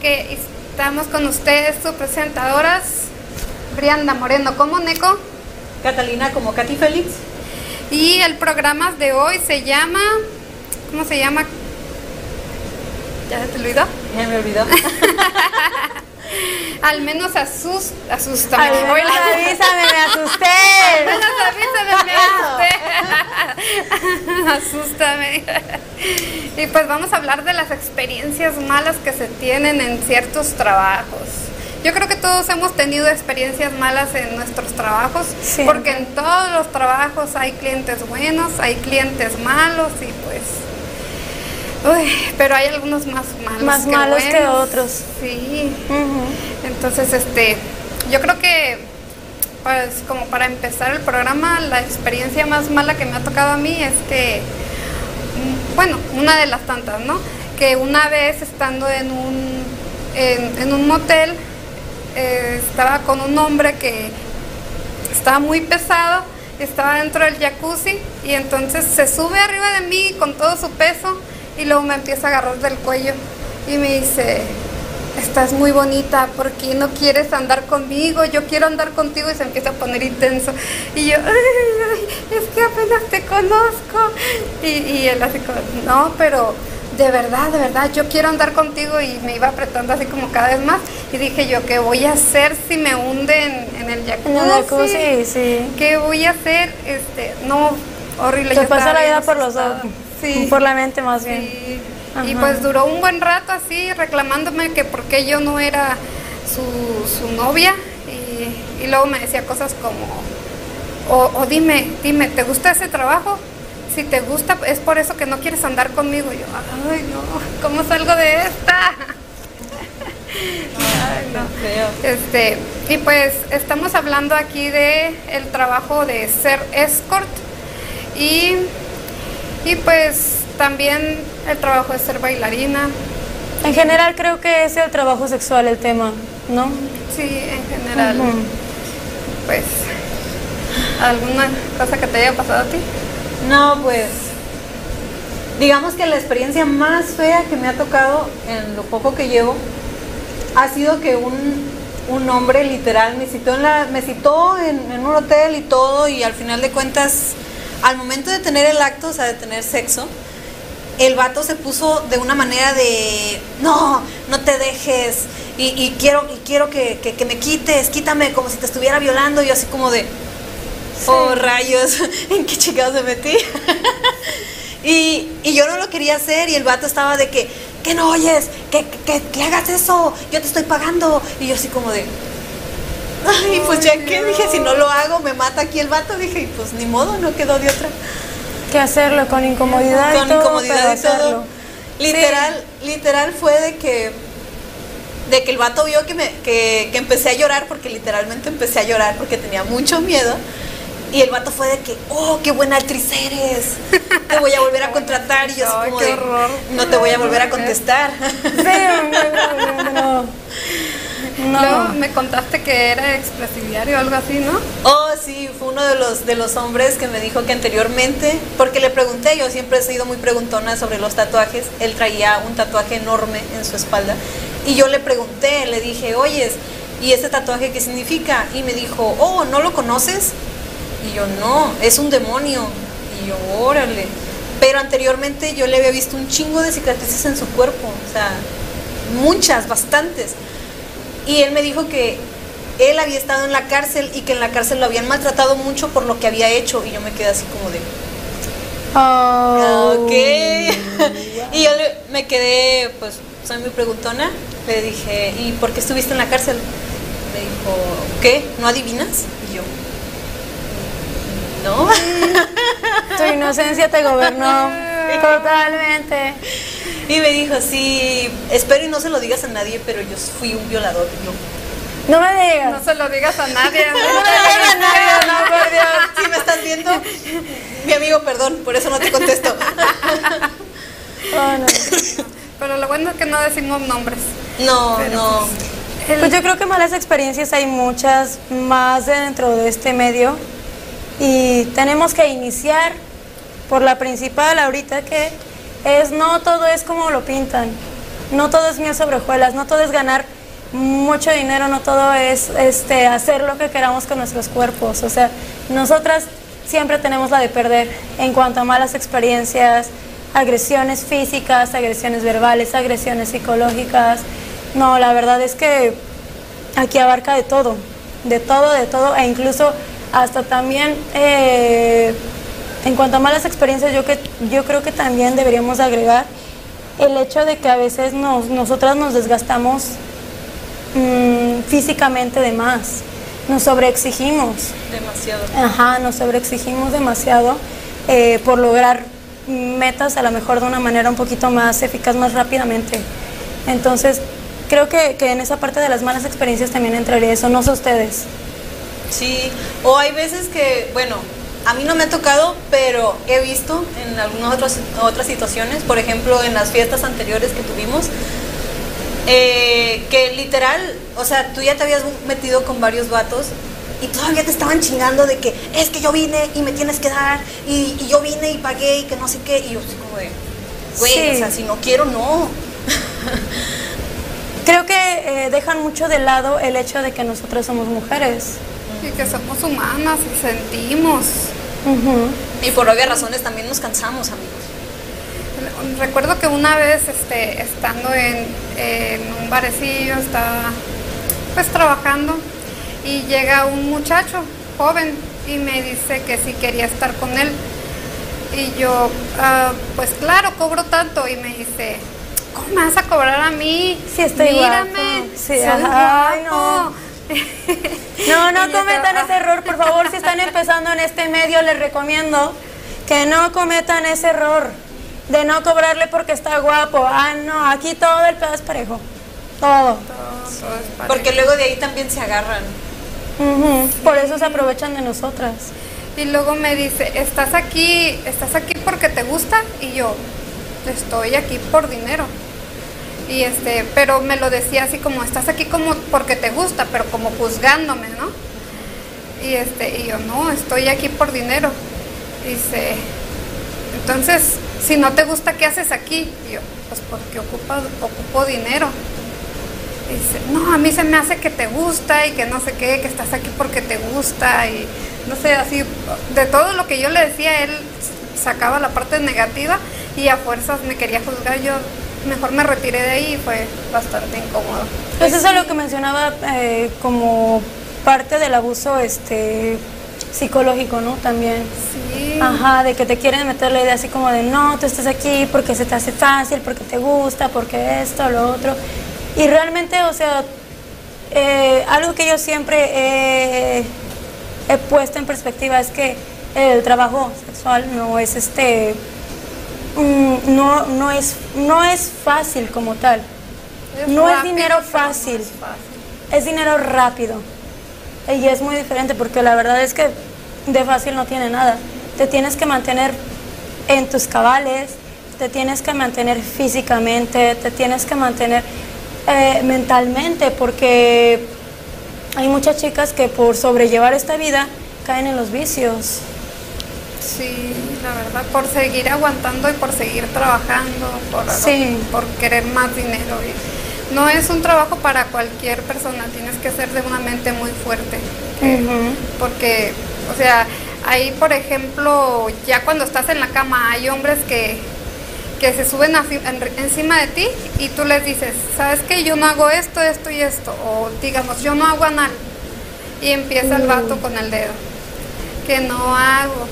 Que estamos con ustedes, sus presentadoras. Brianda Moreno, ¿cómo, Neco? Catalina como Katy Félix. Y el programa de hoy se llama. ¿Cómo se llama? ¿Ya se te olvidó? Ya me olvidó. Al menos asus, asústame. Al menos avísame, me asusté. Al menos avísame, me asusté. Asústame. Y pues vamos a hablar de las experiencias malas que se tienen en ciertos trabajos. Yo creo que todos hemos tenido experiencias malas en nuestros trabajos, Sí. porque en todos los trabajos hay clientes buenos, hay clientes malos y pues... Uy, pero hay algunos más malos Más que malos que otros. Sí. Entonces, este, yo creo que, pues, como para empezar el programa, la experiencia más mala que me ha tocado a mí es que, bueno, una de las tantas, ¿no? Que una vez estando en un, en, un motel, eh, estaba con un hombre que estaba muy pesado, estaba dentro del jacuzzi y entonces se sube arriba de mí con todo su peso y luego me empieza a agarrar del cuello y me dice, estás muy bonita, ¿por qué no quieres andar conmigo? Yo quiero andar contigo y se empieza a poner intenso. Y yo, "Ay, ay, es que apenas te conozco. Y, y él así como, no, pero de verdad, de verdad, yo quiero andar contigo y me iba apretando así como cada vez más. Y dije yo, ¿qué voy a hacer si me hunde en, en el jacuzzi? Jacuzzi, sí. ¿Qué voy a hacer? Este, no, horrible. Yo pasa la vida por los ojos. Sí. Por la mente más bien. Sí. Y pues duró un buen rato así reclamándome que por qué yo no era su, su novia y, y luego me decía cosas como, o, o dime, dime, ¿te gusta ese trabajo? Si te gusta, es por eso que no quieres andar conmigo. Y yo, ay no, ¿cómo salgo de esta? Ay, no. Este, y pues estamos hablando aquí de el trabajo de ser escort y, y pues también el trabajo de ser bailarina. En general creo que es el trabajo sexual el tema, ¿no? Sí, en general. Pues, ¿alguna cosa que te haya pasado a ti? No, pues. Digamos que la experiencia más fea que me ha tocado en lo poco que llevo ha sido que un, un hombre literal me citó, en, la, me citó en, en un hotel y todo, y al final de cuentas, al momento de tener el acto, o sea, de tener sexo, el vato se puso de una manera de no, no te dejes y, y quiero, y quiero que, que- que me quites, quítame como si te estuviera violando, y yo así como de oh rayos, ¿en qué chingados me metí? y, y yo no lo quería hacer y el vato estaba de que, que no oyes, que, que, que hagas eso, yo te estoy pagando, y yo así como de Ay, pues ya que dije, si no lo hago, me mata aquí el vato. Dije, y pues ni modo, no quedó de otra. Que hacerlo con incomodidad Con y todo, incomodidad y todo. hacerlo. Literal, literal fue de que de que el vato vio que me que, que empecé a llorar porque literalmente empecé a llorar porque tenía mucho miedo. Y el vato fue de que, oh, qué buena actriz eres. Te voy a volver a contratar. Y yo así como de, horror. no te voy a volver a contestar. Sí, no, no, no, no. Luego me contaste que era expresidiario o algo así, ¿no? Oh, sí, fue uno de los, de los hombres que me dijo que anteriormente, porque le pregunté, yo siempre he sido muy preguntona sobre los tatuajes, él traía un tatuaje enorme en su espalda, y yo le pregunté, le dije, oyes, ¿y ese tatuaje qué significa? Y me dijo, oh, ¿no lo conoces? Y yo, no, es un demonio. Y yo, órale. Pero anteriormente yo le había visto un chingo de cicatrices en su cuerpo, o sea, muchas, bastantes. Y él me dijo que él había estado en la cárcel y que en la cárcel lo habían maltratado mucho por lo que había hecho. Y yo me quedé así como de, Oh. ok. y yo le- me quedé, pues, soy muy preguntona. Le dije, ¿y por qué estuviste en la cárcel? Me dijo, ¿qué? ¿No adivinas? Y yo, no. Tu inocencia te gobernó totalmente. Y me dijo, sí, espero y no se lo digas a nadie, pero yo fui un violador. Y yo, No me digas. No se lo digas a nadie. No me digas a nadie, no, por Dios. ¿sí me estás viendo? Mi amigo, perdón, por eso no te contesto. Oh, no. Pero lo bueno es que no decimos nombres. No, Pero, no. El- Pues yo creo que malas experiencias hay muchas más dentro de este medio y tenemos que iniciar por la principal ahorita que es no todo es como lo pintan, no todo es miel sobre hojuelas, no todo es ganar mucho dinero, no todo es este hacer lo que queramos con nuestros cuerpos, o sea, nosotras siempre tenemos la de perder en cuanto a malas experiencias, agresiones físicas, agresiones verbales, agresiones psicológicas. No, la verdad es que aquí abarca de todo, de todo, de todo, e incluso hasta también eh, en cuanto a malas experiencias, yo, que, yo creo que también deberíamos agregar el hecho de que a veces nos, nosotras nos desgastamos mm, físicamente de más, nos sobreexigimos. Demasiado. Ajá, nos sobreexigimos demasiado eh, por lograr metas a lo mejor de una manera un poquito más eficaz, más rápidamente. Entonces, creo que, que en esa parte de las malas experiencias también entraría eso, no sé ustedes. Sí, o hay veces que, bueno, a mí no me ha tocado, pero he visto en algunas otras, otras situaciones, por ejemplo, en las fiestas anteriores que tuvimos, eh, que literal, o sea, tú ya te habías metido con varios vatos y todavía te estaban chingando de que es que yo vine y me tienes que dar y, y yo vine y pagué y que no sé qué, y yo así como de, güey, Sí. o sea, si no quiero, no. Creo que eh, dejan mucho de lado el hecho de que nosotras somos mujeres. Y que somos humanas y sentimos. Y por obvias razones también nos cansamos, amigos. Recuerdo que una vez este, estando en, en un barecillo, estaba pues trabajando y llega un muchacho joven y me dice que si quería estar con él. Y yo, "Ah, pues claro, cobro tanto. Y me dice, ¿cómo me vas a cobrar a mí? Sí, estoy Mírame, guapo". Sí, soy ajá, ay, guapo". No, no yo cometan ese error, por favor, si están empezando en este medio, les recomiendo que no cometan ese error de no cobrarle porque está guapo. Ah, no, aquí todo el pedo es parejo. Todo. Todo- todo es parejo. Porque luego de ahí también se agarran. Por eso se aprovechan de nosotras. Y luego me dice, ¿estás aquí, estás aquí porque te gusta? Y yo, estoy aquí por dinero. Y este, pero me lo decía así como, estás aquí como porque te gusta, pero como juzgándome, ¿no? Y este, y yo, no, estoy aquí por dinero. Dice, entonces, si no te gusta, ¿qué haces aquí? Y yo, pues porque ocupa, ocupo dinero. Dice, no, a mí se me hace que te gusta y que no sé qué, que estás aquí porque te gusta y no sé, así, de todo lo que yo le decía, él sacaba la parte negativa y a fuerzas me quería juzgar, yo mejor me retiré de ahí y fue bastante incómodo. Pues eso es lo que mencionaba eh, como parte del abuso este psicológico, ¿no? También. Sí, Ajá, de que te quieren meter la idea así como de no, tú estás aquí porque se te hace fácil, porque te gusta, porque esto, lo otro. Y realmente, o sea, eh, algo que yo siempre he, he puesto en perspectiva es que el trabajo sexual no es este, mm, no, no, es, no es fácil como tal. no es dinero no es fácil. Es dinero rápido. Y es muy diferente porque la verdad es que de fácil no tiene nada. Te tienes que mantener en tus cabales, te tienes que mantener físicamente, te tienes que mantener eh, mentalmente, porque hay muchas chicas que por sobrellevar esta vida caen en los vicios. Sí, la verdad, por seguir aguantando y por seguir trabajando, por, Sí. por querer más dinero. y no es un trabajo para cualquier persona, tienes que ser de una mente muy fuerte. Porque, o sea, ahí, por ejemplo, ya cuando estás en la cama, hay hombres que, que se suben en- encima de ti y tú les dices, ¿sabes qué? Yo no hago esto, esto y esto. O digamos, yo no hago anal. Y empieza el vato con el dedo. Que no hago.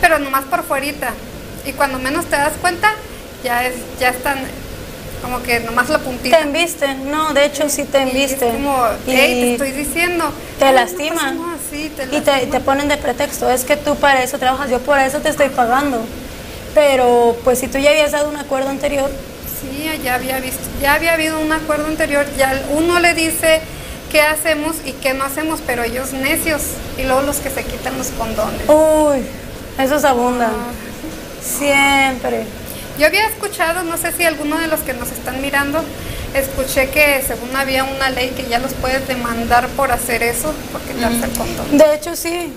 Pero nomás por fuerita. Y cuando menos te das cuenta, ya es, ya están como que nomás la puntita. Te embisten, no, de hecho sí te Y es embisten. como, Y hey, te estoy diciendo. te "Ay, no lastiman. pasa nada", sí, te y te, te ponen de pretexto, es que tú para eso trabajas, yo por eso te estoy pagando. Pero pues si tú ya habías dado un acuerdo anterior, Sí, ya había visto, ya había habido un acuerdo anterior, ya uno le dice qué hacemos y qué no hacemos, pero ellos necios y luego los que se quitan los condones. uy, esos abundan. Ah. Siempre. Yo había escuchado, no sé si alguno de los que nos están mirando, escuché que según había una ley que ya los puedes demandar por hacer eso, por quitarse el condón. De hecho sí,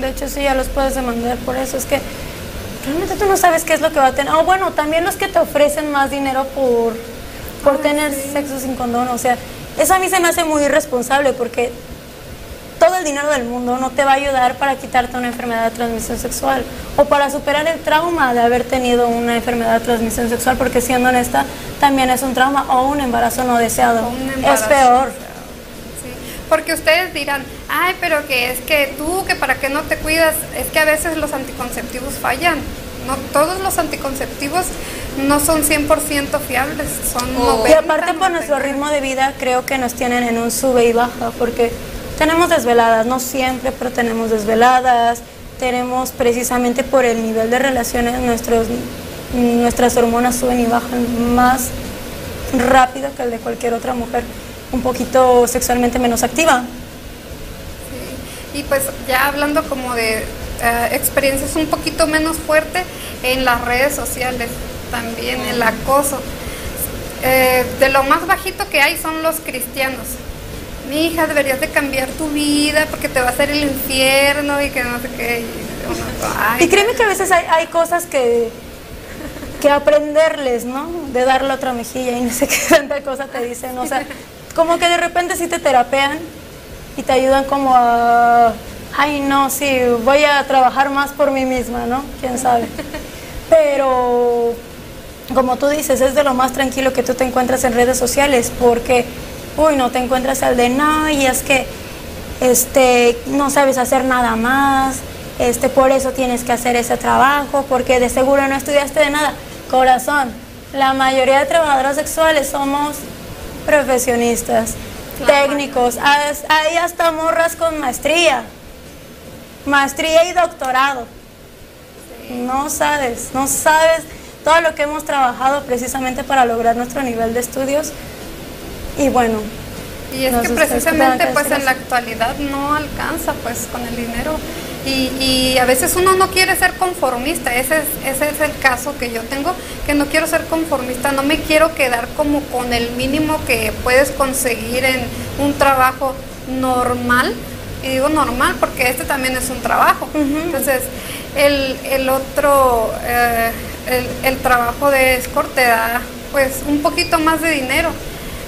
de hecho sí, ya los puedes demandar por eso. Es que realmente tú no sabes qué es lo que va a tener. Oh, bueno, también los que te ofrecen más dinero por, por Ah, tener sí. sexo sin condón. O sea, eso a mí se me hace muy irresponsable porque todo el dinero del mundo no te va a ayudar para quitarte una enfermedad de transmisión sexual o para superar el trauma de haber tenido una enfermedad de transmisión sexual, porque siendo honesta, también es un trauma o un embarazo no deseado. O un es embarazo peor. Sí, porque ustedes dirán, ay, pero que es que tú, que para qué no te cuidas, es que a veces los anticonceptivos fallan. No todos los anticonceptivos no son 100% fiables, son Oh. 90, Y aparte por nuestro 90. ritmo de vida, creo que nos tienen en un sube y baja, porque tenemos desveladas, no siempre, pero tenemos desveladas, tenemos precisamente por el nivel de relaciones, nuestros, nuestras hormonas suben y bajan más rápido que el de cualquier otra mujer, un poquito sexualmente menos activa. Y pues ya hablando como de eh, experiencias un poquito menos fuerte en las redes sociales, también el acoso. Eh, de lo más bajito que hay son los cristianos. Mi hija, deberías de cambiar tu vida porque te va a hacer el infierno y que no sé qué. Y, uno, ay, Y créeme que a veces hay, hay cosas que, que aprenderles, ¿no? De dar la otra mejilla y no sé qué tanta cosa te dicen. O sea, como que de repente sí te terapean y te ayudan como a, ay no, sí, voy a trabajar más por mí misma, ¿no? ¿Quién sabe? Pero como tú dices, es de lo más tranquilo que tú te encuentras en redes sociales, porque, uy, no te encuentras al de, no, y es que este, no sabes hacer nada más, este, por eso tienes que hacer ese trabajo, porque de seguro no estudiaste de nada. Corazón, la mayoría de trabajadoras sexuales somos profesionistas, Claro. técnicos, hay hasta morras con maestría, maestría y doctorado. No sabes, no sabes todo lo que hemos trabajado precisamente para lograr nuestro nivel de estudios. Y bueno, Y es que precisamente que pues en la actualidad no alcanza pues con el dinero. Y, y a veces uno no quiere ser conformista, ese es, ese es el caso que yo tengo, que no quiero ser conformista, no me quiero quedar como con el mínimo que puedes conseguir en un trabajo normal, y digo normal porque este también es un trabajo, entonces el, el otro, eh, el, el trabajo de escort te da pues un poquito más de dinero.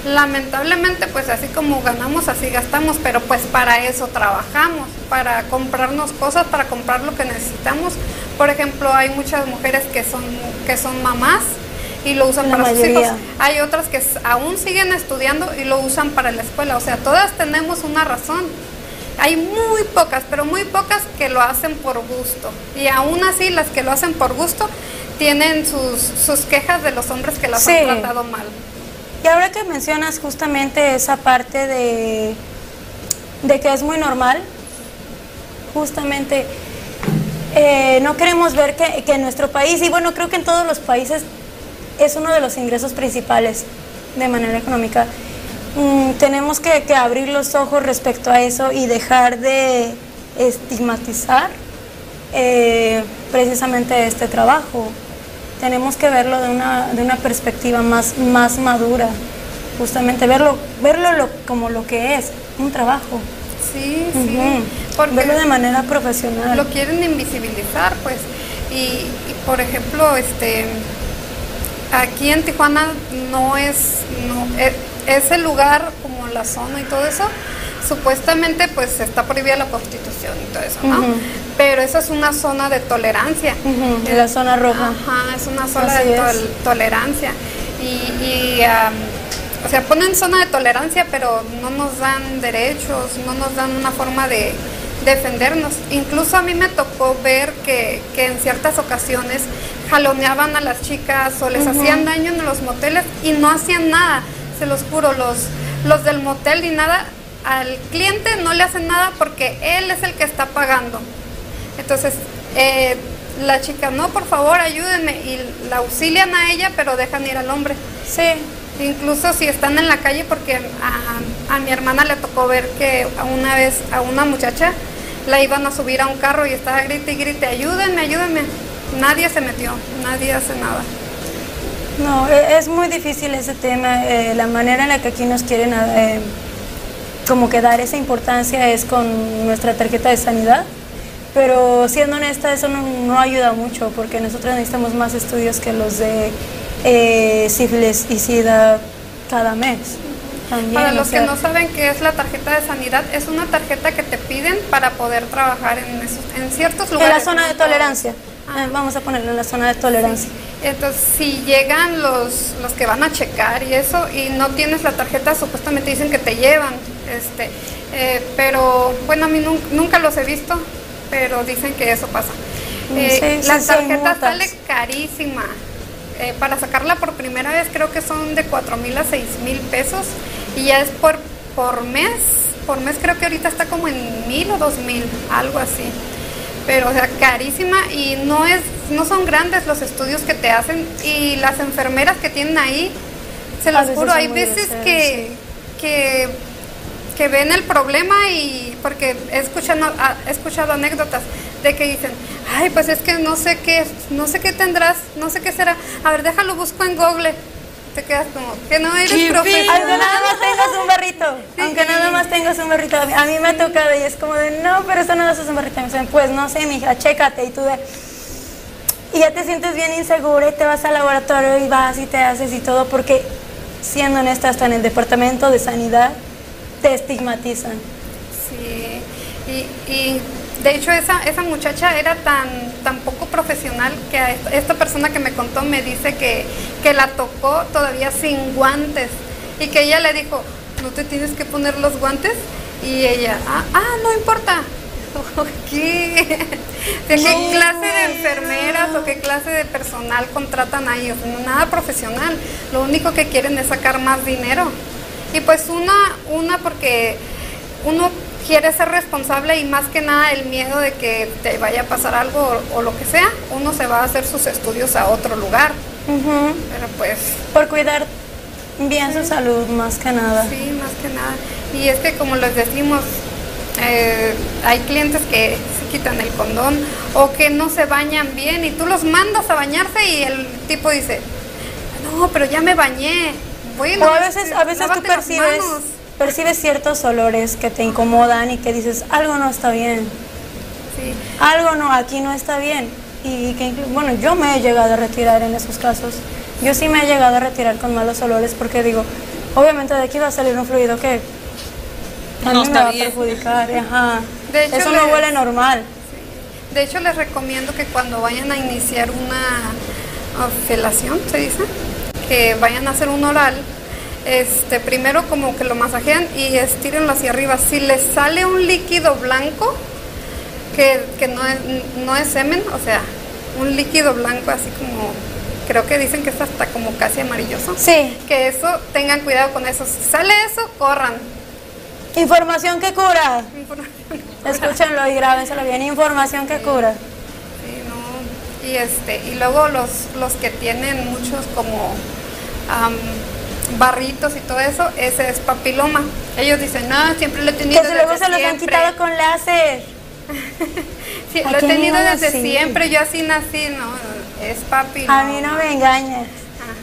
Lamentablemente, pues así como ganamos, así gastamos, pero pues para eso trabajamos, para comprarnos cosas, para comprar lo que necesitamos. Por ejemplo, hay muchas mujeres que son, que son mamás y lo usan La para sus hijos. Hay otras que aún siguen estudiando y lo usan para la escuela. O sea, todas tenemos una razón. Hay muy pocas, pero muy pocas que lo hacen por gusto. Y aún así, las que lo hacen por gusto tienen sus, sus quejas de los hombres que las Sí. han tratado mal. Y ahora que mencionas justamente esa parte de, de que es muy normal, justamente eh, no queremos ver que, que en nuestro país, y bueno, creo que en todos los países es uno de los ingresos principales de manera económica. Mm, tenemos que, que abrir los ojos respecto a eso y dejar de estigmatizar eh, precisamente este trabajo. Tenemos que verlo de una, de una perspectiva más, más madura justamente verlo, verlo lo- como lo que es, un trabajo. Sí, sí. Porque Verlo de manera profesional. lo quieren invisibilizar, pues. Y, y, por ejemplo, este aquí en Tijuana no es, no, e- ese lugar como la zona y todo eso, supuestamente pues está prohibida la prostitución y todo eso, ¿no? Pero eso es una zona de tolerancia. Es- la zona roja. Ajá, es una zona Así de tol- tolerancia. Y, y, am, o sea, ponen zona de tolerancia, pero no nos dan derechos, no nos dan una forma de defendernos. Incluso a mí me tocó ver que, que en ciertas ocasiones jaloneaban a las chicas o les hacían daño en los moteles y no hacían nada. Se los juro, los, los del motel ni nada, al cliente no le hacen nada porque él es el que está pagando. Entonces, eh, la chica, no, por favor, ayúdenme. Y la auxilian a ella, pero dejan ir al hombre. Sí, Incluso si están en la calle, porque a, a mi hermana le tocó ver que a una vez a una muchacha la iban a subir a un carro y estaba grite y grite, ayúdenme, ayúdenme. Nadie se metió, nadie hace nada. no, e- es muy difícil ese tema. eh, la manera en la que aquí nos quieren eh, como que dar esa importancia es con nuestra tarjeta de sanidad. Pero siendo honesta, eso no, no ayuda mucho porque nosotros necesitamos más estudios que los de eh, sífilis y sida cada mes. También, Para o los sea, que no saben qué es la tarjeta de sanidad, es una tarjeta que te piden para poder trabajar en, esos, en ciertos en lugares. la zona de tolerancia. Eh, vamos a ponerlo en la zona de tolerancia. Entonces, si llegan los, los que van a checar y eso, y no tienes la tarjeta, supuestamente dicen que te llevan. Este, eh, pero bueno, a mí nun- nunca los he visto, pero dicen que eso pasa. Eh, sí, la sí, tarjeta sale carísima. Eh, para sacarla por primera vez creo que son de 4 mil a 6 mil pesos y ya es por, por mes. Por mes creo que ahorita está como en mil o dos mil, algo así pero o sea carísima y no es no son grandes los estudios que te hacen y las enfermeras que tienen ahí se los juro hay veces que que que ven el problema y porque he escuchado, a- he escuchado anécdotas de que dicen, ay, pues es que no sé qué, no sé qué tendrás, no sé qué será, a ver, déjalo, busco en Google. Te quedas como, que no eres Aunque profesional. nada más tengas un barrito, aunque nada más tengas un barrito, a mí, me ha tocado y es como de, no, pero eso no es un barrito. Y me dicen, pues no sé, mija, chécate. Y tú de, y ya te sientes bien insegura y te vas al laboratorio y vas y te haces y todo, porque siendo honesta, hasta en el departamento de sanidad te estigmatizan. Sí, y, y de hecho esa, esa muchacha era tan, tan poco profesional que a esta, esta persona que me contó me dice que, que la tocó todavía sin guantes y que ella le dijo, no te tienes que poner los guantes y ella, ah, ah no importa. ¿Qué? ¿De qué clase de enfermeras o qué clase de personal contratan? O sea, nada profesional. Lo único que quieren es sacar más dinero. Y pues una, una porque uno quiere ser responsable y más que nada el miedo de que te vaya a pasar algo o, o lo que sea, uno se va a hacer sus estudios a otro lugar. Pero pues Por cuidar bien su salud, más que nada. sí, más que nada. Y es que como les decimos, eh, hay clientes que se quitan el condón o que no se bañan bien y tú los mandas a bañarse y el tipo dice, no, pero ya me bañé. Bueno, O a veces, a veces tú percibes, manos". percibes ciertos olores que te incomodan y que dices, algo no está bien. Sí. algo no, aquí no está bien. Y que, bueno, yo me he llegado a retirar en esos casos. Yo sí me he llegado a retirar con malos olores porque digo, obviamente de aquí va a salir un fluido que a No mí me va bien. a perjudicar. Ajá. De hecho, Eso no les- huele normal. De hecho, les recomiendo que cuando vayan a iniciar una ah, felación, se dice, que vayan a hacer un oral, este, primero como que lo masajean y estírenlo hacia arriba. Si les sale un líquido blanco, que, que no, es, no es semen, o sea, un líquido blanco así como, creo que dicen que es hasta como casi amarilloso. Sí, Que eso, tengan cuidado con eso. Si sale eso, corran. información que cura. Escúchenlo y grábenselo bien. Información que cura. Sí, no. Y este, y luego los, los que tienen muchos como am, barritos y todo eso, ese es papiloma. Ellos dicen, no, siempre lo he tenido Que si luego desde se los han siempre". quitado con láser. Sí, ¿A lo he tenido desde así? siempre, yo así nací, no, es papiloma. A mí no me engañas.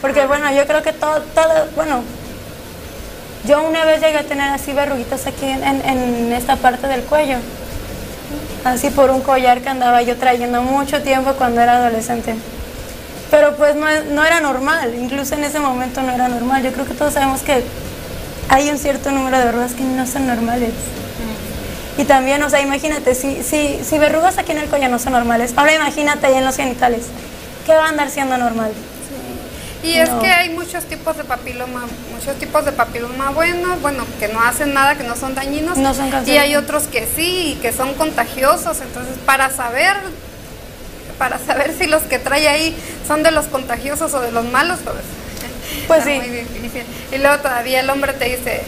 Porque bueno, yo creo que todo, todo, bueno, Yo una vez llegué a tener así verruguitas aquí en, en- en esta parte del cuello. Así por un collar que andaba yo trayendo mucho tiempo cuando era adolescente. Pero pues no, no era normal, incluso en ese momento no era normal. Yo creo que todos sabemos que hay un cierto número de verrugas que no son normales. Y también, o sea, imagínate, si, si, si verrugas aquí en el cuello no son normales, ahora imagínate ahí en los genitales, ¿qué va a andar siendo normal? Y es que hay muchos tipos de papiloma, muchos tipos de papiloma buenos, bueno, que no hacen nada, que no son dañinos. No son y hay otros que sí, y que son contagiosos. Entonces, para saber, para saber si los que trae ahí son de los contagiosos o de los malos, pues, Pues sí. muy difícil. Y luego todavía el hombre te dice,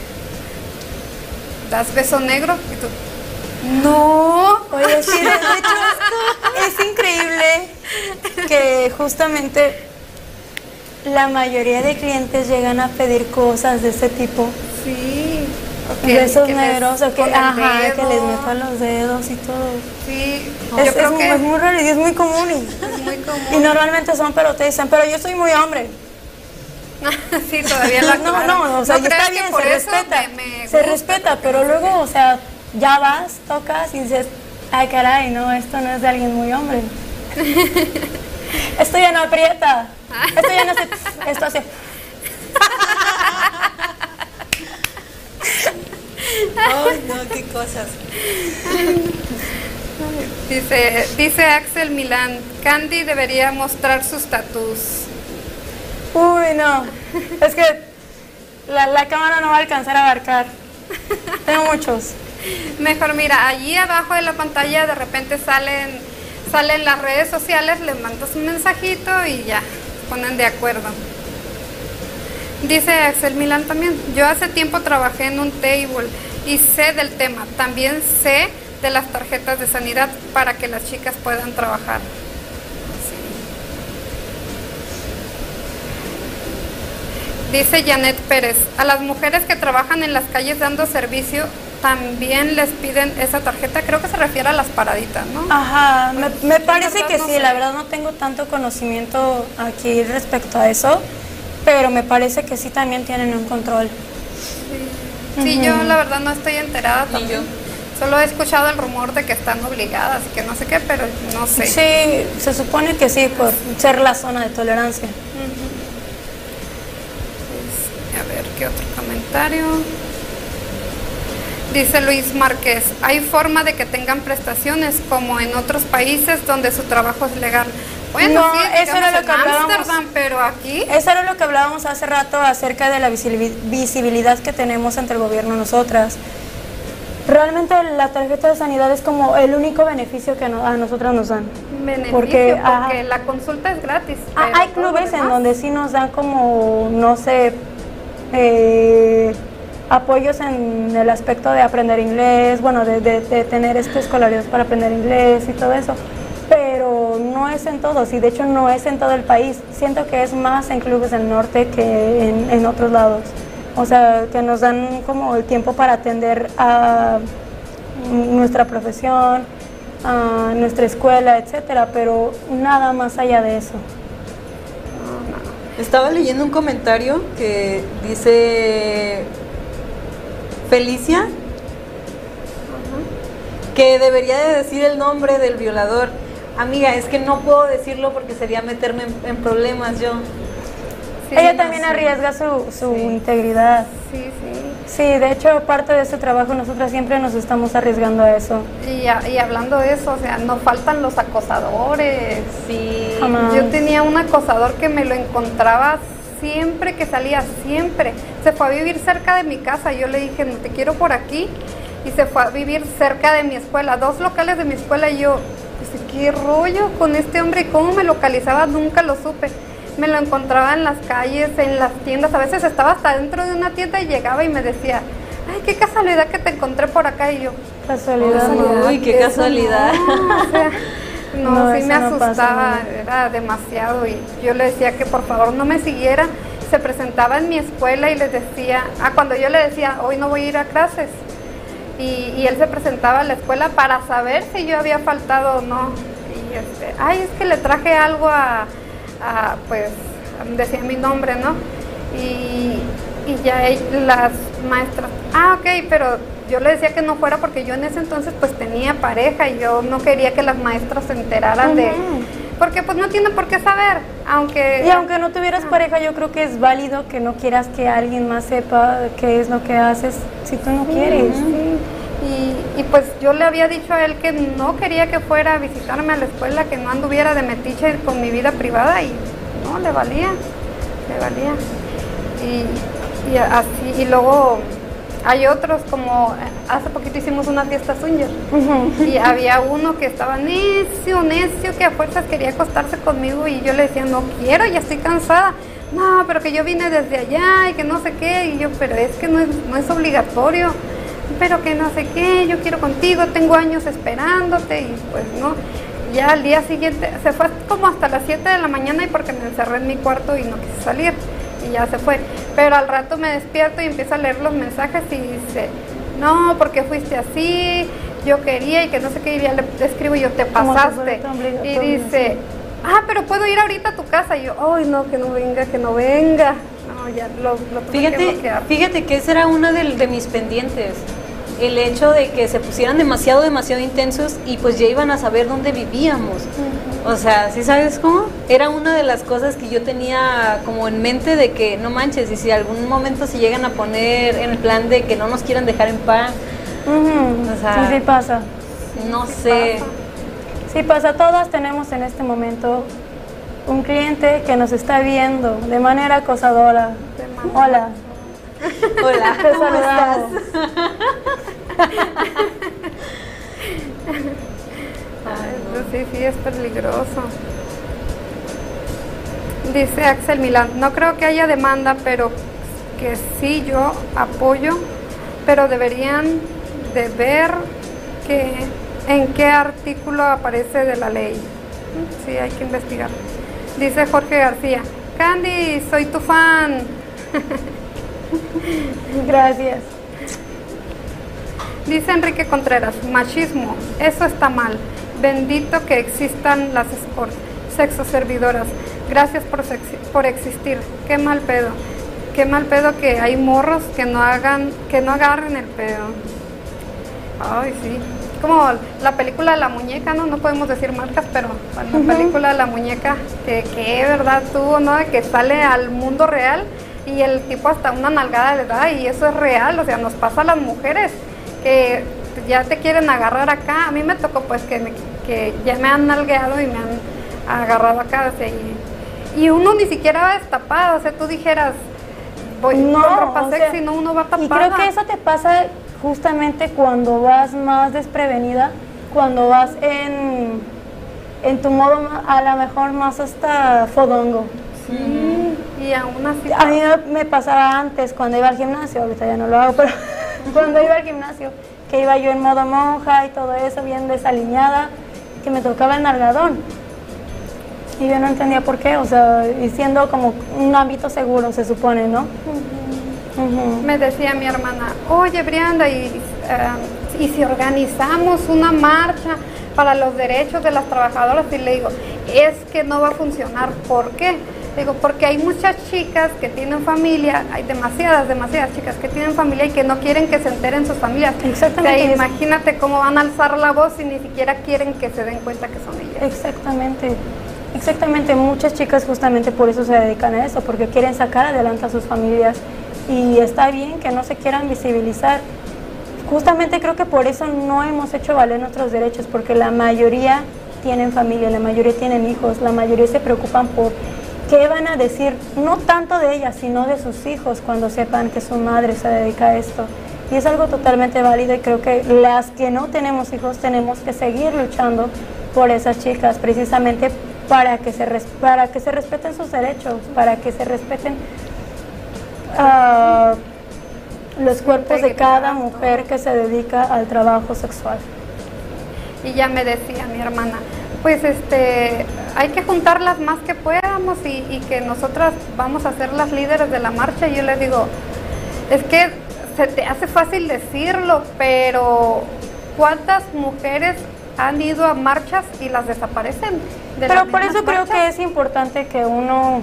¿das beso negro? Y tú, no. Oye, sí, de hecho, es increíble que justamente la mayoría de clientes llegan a pedir cosas de ese tipo. Sí. O Besos que les negros o que, les meto los dedos y todo. Sí, Es, yo creo es- que es muy raro y es muy común. Y, es muy común. y normalmente son, pero te dicen, pero yo soy muy hombre. sí, todavía la No, no, o sea, ¿No y crees está bien, se respeta. me- me se respeta, pero luego, o sea, ya vas, tocas y dices, ay caray, no, esto no es de alguien muy hombre. esto ya no aprieta. Esto ya no hace, esto hace. Ay, no, qué cosas. Dice, dice Axel Milán, Candy debería mostrar sus tatús. Uy, no. Es que la, la cámara no va a alcanzar a abarcar. Tengo muchos. Mejor mira, allí abajo de la pantalla de repente salen, salen las redes sociales, les mandas un mensajito y ya, ponen de acuerdo. Dice Axel Milán también, yo hace tiempo trabajé en un table y sé del tema, también sé de las tarjetas de sanidad para que las chicas puedan trabajar. Dice Janet Pérez, a las mujeres que trabajan en las calles dando servicio también les piden esa tarjeta, creo que se refiere a las paraditas, ¿no? Ajá, me, me parece que no sí, sé. la verdad no tengo tanto conocimiento aquí respecto a eso, pero me parece que sí también tienen un control. Sí, yo la verdad no estoy enterada también. yo. Solo he escuchado el rumor de que están obligadas y que no sé qué, pero no sé. Sí, se supone que sí, por ser la zona de tolerancia. A ver, ¿qué otro comentario? Dice Luis Márquez, hay forma de que tengan prestaciones como en otros países donde su trabajo es legal. Bueno, No, sí, eso era lo que hablábamos. Pero aquí Eso era lo que hablábamos hace rato acerca de la visibil- visibilidad que tenemos entre el gobierno nosotras. Realmente la tarjeta de sanidad es como el único beneficio que no- a nosotras nos dan. beneficio Porque, porque, ajá. la consulta es gratis. Ah, hay clubes en donde sí nos dan como, no sé, eh, apoyos en el aspecto de aprender inglés, bueno, de, de- de tener este escolaridad para aprender inglés y todo eso, no es en todos y de hecho no es en todo el país. Siento que es más en clubes del norte que en, en otros lados. O sea, que nos dan como el tiempo para atender a nuestra profesión, a nuestra escuela, etcétera, pero nada más allá de eso. Estaba leyendo un comentario que dice Felicia que debería de decir el nombre del violador. Amiga, es que no puedo decirlo porque sería meterme en, en problemas yo. Sí, Ella también sé. arriesga su, su integridad. Sí, sí. Sí, de hecho, parte de este trabajo nosotras siempre nos estamos arriesgando a eso. Y, a- y hablando de eso, o sea, no faltan los acosadores. Sí. Jamás. Yo tenía un acosador que me lo encontraba siempre que salía, siempre. Se fue a vivir cerca de mi casa. Yo le dije, no te quiero por aquí. Y se fue a vivir cerca de mi escuela, dos locales de mi escuela. Y yo, ¿qué rollo con este hombre? ¿Cómo me localizaba? Nunca lo supe. Me lo encontraba en las calles, en las tiendas. A veces estaba hasta dentro de una tienda y llegaba y me decía, ay, qué casualidad que te encontré por acá. Y yo, Casualidad. Oh, Uy, qué casualidad. No, o sea, no, No, sí me asustaba, no. era demasiado y yo le decía que por favor no me siguiera. Se presentaba en mi escuela y les decía, ah, cuando yo le decía, hoy no voy a ir a clases. Y, y él se presentaba a la escuela para saber si yo había faltado o no. Y este, ay, es que le traje algo a, a, pues, decía mi nombre, ¿no? Y, y ya las maestras, ah, ok, pero yo le decía que no fuera porque yo en ese entonces pues tenía pareja y yo no quería que las maestras se enteraran de... Porque pues no tiene por qué saber, aunque... Y aunque no tuvieras pareja, yo creo que es válido que no quieras que alguien más sepa qué es lo que haces si tú no quieres. Y, y, pues yo le había dicho a él que no quería que fuera a visitarme a la escuela, que no anduviera de metiche con mi vida privada y no, le valía, le valía. Y, y así, y luego hay otros como eh, hace poquito hicimos una fiesta swinger y había uno que estaba necio, necio, que a fuerzas quería acostarse conmigo y yo le decía, no quiero, ya estoy cansada. No, pero que yo vine desde allá y que no sé qué. Y yo, pero es que no es, no es obligatorio. Pero que no sé qué, yo quiero contigo, tengo años esperándote. Y pues no. Ya al día siguiente, se fue como hasta las 7 de la mañana y porque me encerré en mi cuarto y no quise salir. Y ya se fue. Pero al rato me despierto y empiezo a leer los mensajes y dice, no, porque fuiste así, yo quería y que no sé qué, y ya le escribo yo, te pasaste. Y dice, ah, pero puedo ir ahorita a tu casa. Y yo, ay, no, que no venga, que no venga. No, ya lo, lo que Fíjate, bloquear. fíjate que esa era una de, de mis pendientes. El hecho de que se pusieran demasiado, demasiado intensos y pues ya iban a saber dónde vivíamos. O sea, ¿sí sabes cómo? Era una de las cosas que yo tenía como en mente de que no manches y si algún momento se llegan a poner en el plan de que no nos quieran dejar en paz, Ujú. O sea, sí, sí pasa. no sé. pasa. Sí pasa, todas tenemos en este momento un cliente que nos está viendo de manera acosadora. De manera Hola, Hola, te ¿cómo estás? saludamos. Ay, sí, sí, es peligroso. Dice Axel Milán, no creo que haya demanda, pero que sí yo apoyo, pero deberían de ver que en qué artículo aparece de la ley. Sí, hay que investigar. Dice Jorge García, Candy, soy tu fan. Gracias. Dice Enrique Contreras, machismo, eso está mal. Bendito que existan las sexo servidoras. Gracias por, por existir. Qué mal pedo. Qué mal pedo que hay morros que no hagan, que no agarren el pedo. Ay, sí. Como la película La Muñeca, ¿no? No podemos decir marcas, pero la película La Muñeca, que, que verdad tuvo, ¿no? De que sale al mundo real y el tipo hasta una nalgada le da y eso es real, o sea, nos pasa a las mujeres que ya te quieren agarrar acá. A mí me tocó pues que, me- que ya me han nalgueado y me han agarrado acá, o sea, y, y uno ni siquiera va destapado, o sea, tú dijeras, voy No, con ropa o sea, sexy, no, uno va tapada. Y creo que eso te pasa justamente cuando vas más desprevenida, cuando vas en, en tu modo a lo mejor más hasta fodongo. Y aún así. A mí me- pasaba antes cuando iba al gimnasio, ahorita ya no lo hago, pero cuando iba al gimnasio, que iba yo en modo monja y todo eso, bien desaliñada, que me tocaba el nalgadón. Y yo no entendía por qué, o sea, y siendo como un ámbito seguro, se supone, ¿no? Me decía mi hermana, oye Brianda, y, eh, y si organizamos una marcha para los derechos de las trabajadoras, y le digo, es que no va a funcionar. ¿Por qué? Digo, porque hay muchas chicas que tienen familia, hay demasiadas, demasiadas chicas que tienen familia y que no quieren que se enteren sus familias. Exactamente, O sea, imagínate cómo van a alzar la voz y ni siquiera quieren que se den cuenta que son ellas. Exactamente, exactamente. Muchas chicas justamente por eso se dedican a eso, porque quieren sacar adelante a sus familias y está bien que no se quieran visibilizar. Justamente creo que por eso no hemos hecho valer nuestros derechos, porque la mayoría tienen familia, la mayoría tienen hijos, la mayoría se preocupan por qué van a decir, no tanto de ellas, sino de sus hijos cuando sepan que su madre se dedica a esto. Y es algo totalmente válido y creo que las que no tenemos hijos tenemos que seguir luchando por esas chicas, precisamente para que se, para que se respeten sus derechos, para que se respeten ah, los cuerpos de cada mujer que se dedica al trabajo sexual. Y ya me decía mi hermana, pues este, hay que juntarlas más que podamos y, y que nosotras vamos a ser las líderes de la marcha. Y yo le digo, es que se te hace fácil decirlo, pero ¿cuántas mujeres han ido a marchas y las desaparecen? de Pero las por eso creo que es importante que uno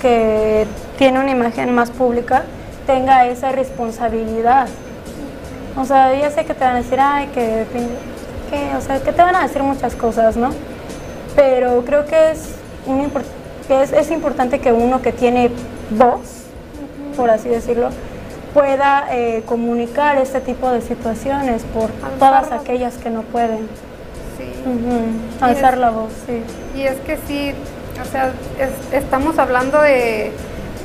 que tiene una imagen más pública tenga esa responsabilidad. O sea, ya sé que te van a decir, ay, que, que, o sea, que te van a decir muchas cosas, ¿no? Pero creo que es, un que es, es importante que uno que tiene voz, por así decirlo, pueda eh, comunicar este tipo de situaciones por todas aquellas que no pueden. Sí. Alzar la voz, sí. Y es que sí, o sea, es- estamos hablando de,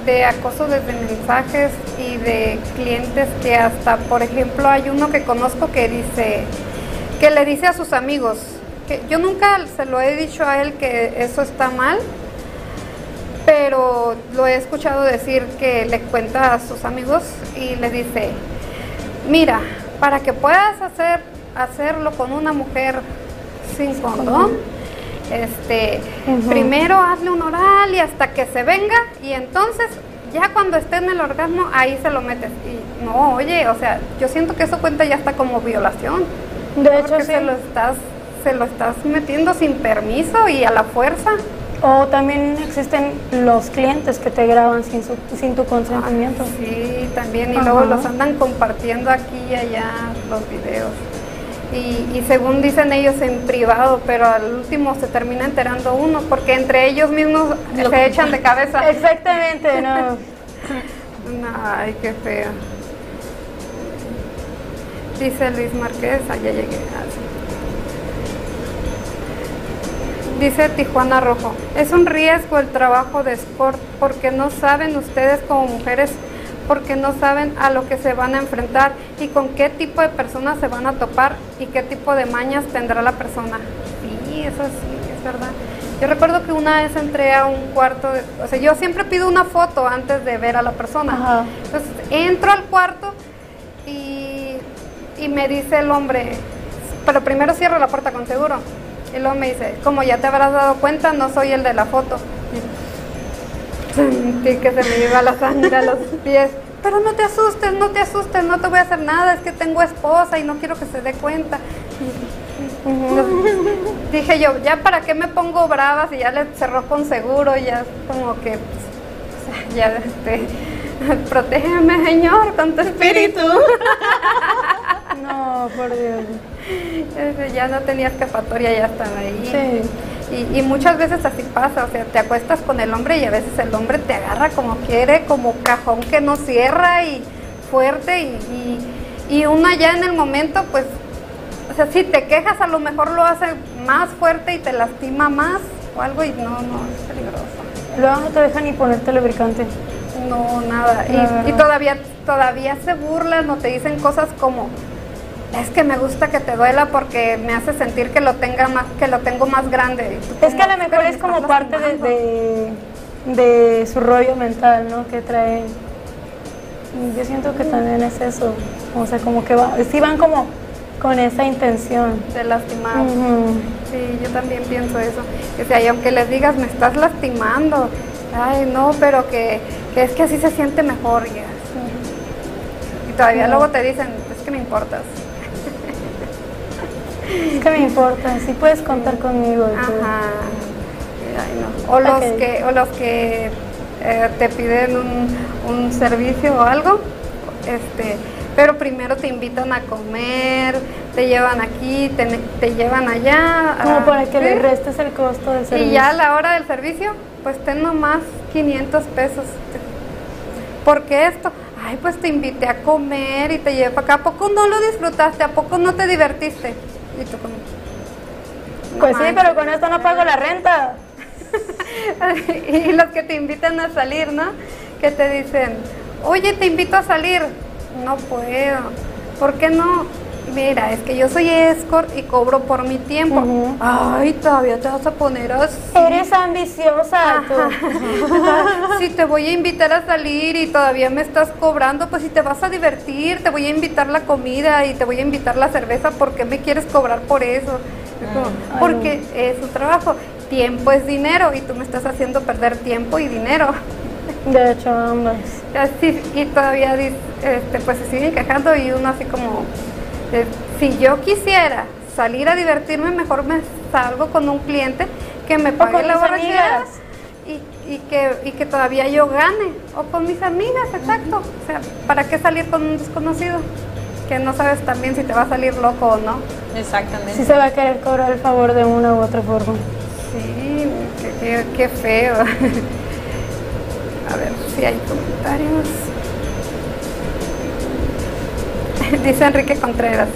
de acoso desde mensajes y de clientes que hasta, por ejemplo, hay uno que conozco que dice, que le dice a sus amigos, que yo nunca se lo he dicho a él que eso está mal, pero lo he escuchado decir que le cuenta a sus amigos y le dice, mira, para que puedas hacer hacerlo con una mujer sin condón, este, primero hazle un oral y hasta que se venga y entonces ya cuando esté en el orgasmo ahí se lo metes. Y no, oye, o sea, yo siento que eso cuenta ya está como violación. De hecho, sí. se lo estás se lo estás metiendo sin permiso y a la fuerza. O también existen los clientes que te graban sin, su- sin tu consentimiento. Sí, también, y Ajá. luego los andan compartiendo aquí y allá los videos. Y, y según dicen ellos en privado, pero al último se termina enterando uno, porque entre ellos mismos se echan de cabeza. Exactamente, no. Ay, qué feo. Dice Luis Márquez, ya llegué. Ah. Dice Tijuana Rojo, es un riesgo el trabajo de escort porque no saben ustedes como mujeres, porque no saben a lo que se van a enfrentar y con qué tipo de personas se van a topar y qué tipo de mañas tendrá la persona. Sí, eso sí, es verdad. Yo recuerdo que una vez entré a un cuarto, de, o sea, yo siempre pido una foto antes de ver a la persona. Ajá. Entonces entro al cuarto y me dice el hombre, pero primero cierro la puerta con seguro. Y luego me dice, como ya te habrás dado cuenta, no soy el de la foto. Sentí que se me iba la sangre a los pies. Pero no te asustes, no te asustes, no te voy a hacer nada, es que tengo esposa y no quiero que se dé cuenta. Dije yo, ya para qué me pongo brava si ya le cerró con seguro, ya como que, pues, ya este, protégeme Señor con tu espíritu. No, por Dios. Ya no tenía escapatoria, ya estaba ahí. Sí. Y, y muchas veces así pasa, o sea, te acuestas con el hombre y a veces el hombre te agarra como quiere, como cajón que no cierra y fuerte y, y, y una ya en el momento, pues, o sea, si te quejas a lo mejor lo hace más fuerte y te lastima más o algo y no, no, es peligroso. Luego no te dejan ni ponerte lubricante. No, nada. Y, y todavía, todavía se burlan o te dicen cosas como es que me gusta que te duela porque me hace sentir que lo tenga más, que lo tengo más grande. Es que a lo mejor "Pero me es como parte de, lastimando". de, de su rollo mental, ¿no? Que trae. Yo siento que también es eso. O sea, como que va, sí van como con esa intención. de lastimar. Sí, yo también pienso eso. O sea, y aunque les digas, me estás lastimando, ay, no, pero que, que es que así se siente mejor. Ya. Y todavía No. luego te dicen, es que me importas. Es que me importa, sí puedes contar conmigo. Ajá. Ay, no. O los que, o los que eh, te piden un, un servicio o algo, este, pero primero te invitan a comer, te llevan aquí, te, te llevan allá. Como para que le ¿sí? restes el costo del servicio. Y ya a la hora del servicio, pues ten nomás 500 pesos. ¿Por qué esto? Ay, pues te invité a comer y te llevé para acá. ¿A poco no lo disfrutaste? ¿A poco no te divertiste? Tú como... "No Pues sí, manches". pero con esto no pago la renta. y los que te invitan a salir, ¿no? Que te dicen, oye, te invito a salir. No puedo. ¿Por qué no? Mira, es que yo soy escort y cobro por mi tiempo. Ay, todavía te vas a poner así. Eres ambiciosa. tú. si te voy a invitar a salir y todavía me estás cobrando, pues si te vas a divertir, te voy a invitar la comida y te voy a invitar la cerveza, ¿por qué me quieres cobrar por eso? Como, porque es un trabajo, tiempo es dinero y tú me estás haciendo perder tiempo y dinero. De hecho, ambas. Así, y todavía este, pues se siguen quejando y uno así como, si yo quisiera salir a divertirme, mejor me salgo con un cliente que me pague con la mis borrachera amigas. y y que, y que todavía yo gane, o con mis amigas, exacto. O sea, ¿para qué salir con un desconocido? Que no sabes también si te va a salir loco o no. Exactamente. Si se va a querer cobrar el favor de una u otra forma. Sí, qué, qué- qué feo. a ver si hay comentarios. Dice Enrique Contreras,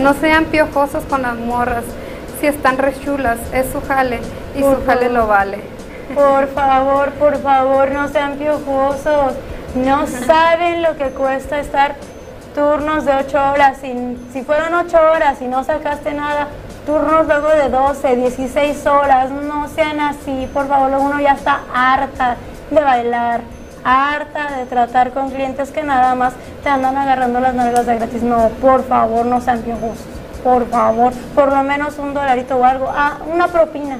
no sean piojosos con las morras, si están rechulas, es su jale y Por su jale favor. lo vale. Por favor, por favor, no sean piojosos. No saben lo que cuesta estar turnos de 8 horas. Si, si fueron 8 horas y no sacaste nada, turnos luego de 12, 16 horas. No sean así, por favor. Uno ya está harta de bailar, harta de tratar con clientes que nada más te andan agarrando las nalgas de gratis. No, por favor, no sean piojosos. Por favor, por lo menos un dolarito o algo. Ah, una propina.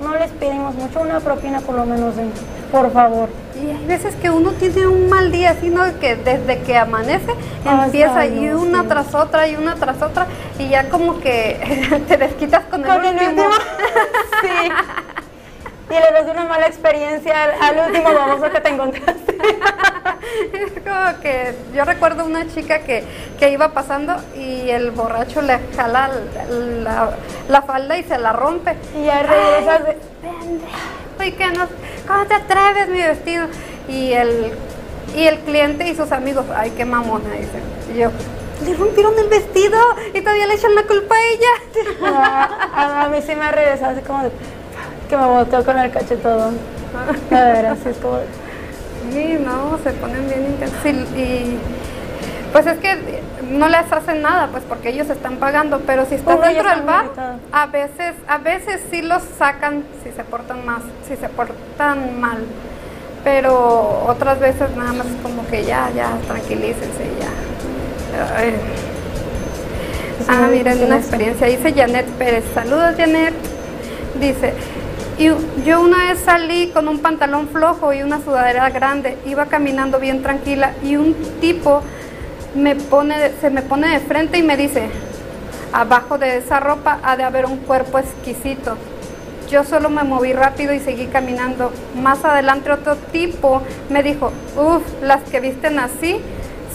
No les pedimos mucho, una propina por lo menos, den, por favor. Y hay veces que uno tiene un mal día, así, ¿no? Que desde que amanece Hasta empieza y una sí. tras otra y una tras otra y ya como que te desquitas con el Con el último. último. sí. Y le das una mala experiencia al, al último baboso que te encontraste. Es como que yo recuerdo una chica que, que iba pasando y el borracho le jala la, la- la falda y se la rompe. Y ya regresas de- Pendejo, ¿y qué no? ¿Cómo te atreves mi vestido? Y el, y el cliente y sus amigos, ay, qué mamona, dicen. Y yo, le rompieron el vestido y todavía le echan la culpa a ella. a, a- a mí sí me ha regresado así como de, que me botó con el cachetón. A ver, así es como Sí, no, se ponen bien intensos. Y, y, pues es que no les hacen nada, pues porque ellos están pagando, pero si ya dentro del bar, irritado. a veces, a veces sí los sacan si se portan más, si se portan mal. Pero otras veces nada más es como que ya, ya, tranquilícense ya. Ay. Ah, miren, una experiencia. Dice Janet Pérez. Saludos, Janet. Dice, y yo una vez salí con un pantalón flojo y una sudadera grande. Iba caminando bien tranquila y un tipo me pone, se me pone de frente y me dice, abajo de esa ropa ha de haber un cuerpo exquisito. Yo solo me moví rápido y seguí caminando. Más adelante otro tipo me dijo, uff, las que visten así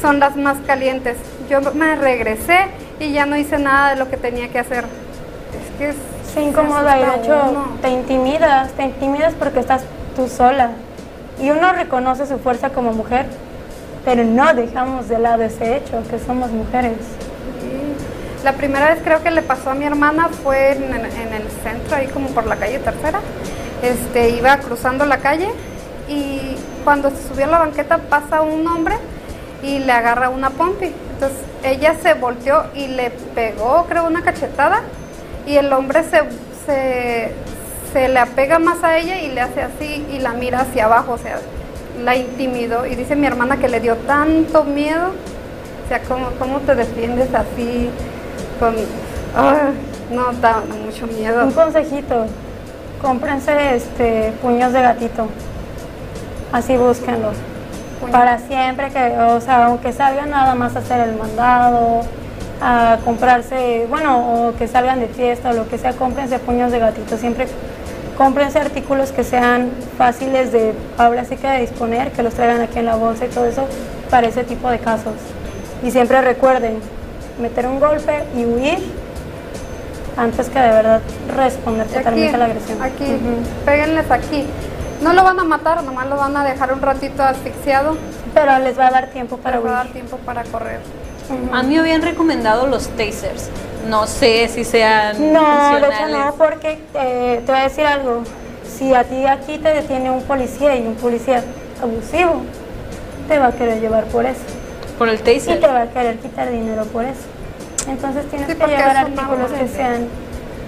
son las más calientes. Yo me regresé y ya no hice nada de lo que tenía que hacer. Es que es- Se incomoda y de hecho te intimidas, te intimidas porque estás tú sola. Y uno reconoce su fuerza como mujer, pero no dejamos de lado ese hecho, que somos mujeres. La primera vez creo que le pasó a mi hermana fue en- en el centro, ahí como por la calle tercera. Este, iba cruzando la calle y cuando se subió a la banqueta pasa un hombre y le agarra una pompi. Entonces ella se volteó y le pegó, creo, una cachetada y el hombre se, se, se le apega más a ella y le hace así y la mira hacia abajo, o sea, la intimidó y dice mi hermana que le dio tanto miedo o sea, ¿cómo, cómo te defiendes así con... ah, no, da mucho miedo. Un consejito, cómprense este, puños de gatito, así búsquenlos. Para siempre que, o sea, aunque salgan nada más a hacer el mandado, a comprarse, bueno, o que salgan de fiesta o lo que sea, cómprense puños de gatito. Siempre cómprense artículos que sean fáciles de, ahora sí que de disponer, que los traigan aquí en la bolsa y todo eso para ese tipo de casos. Y siempre recuerden, meter un golpe y huir antes que de verdad responder totalmente a la agresión. Aquí, péguenles aquí. No lo van a matar, nomás lo van a dejar un ratito asfixiado. Pero les va a dar tiempo para Les va a dar tiempo para correr. A mí me habían recomendado los tasers. No sé si sean No, de hecho no, porque eh, te voy a decir algo. Si a ti aquí te detiene un policía y un policía abusivo, te va a querer llevar por eso. Por el Y te taser. va a querer quitar dinero por eso. Entonces tienes Sí, que llevar artículos que sean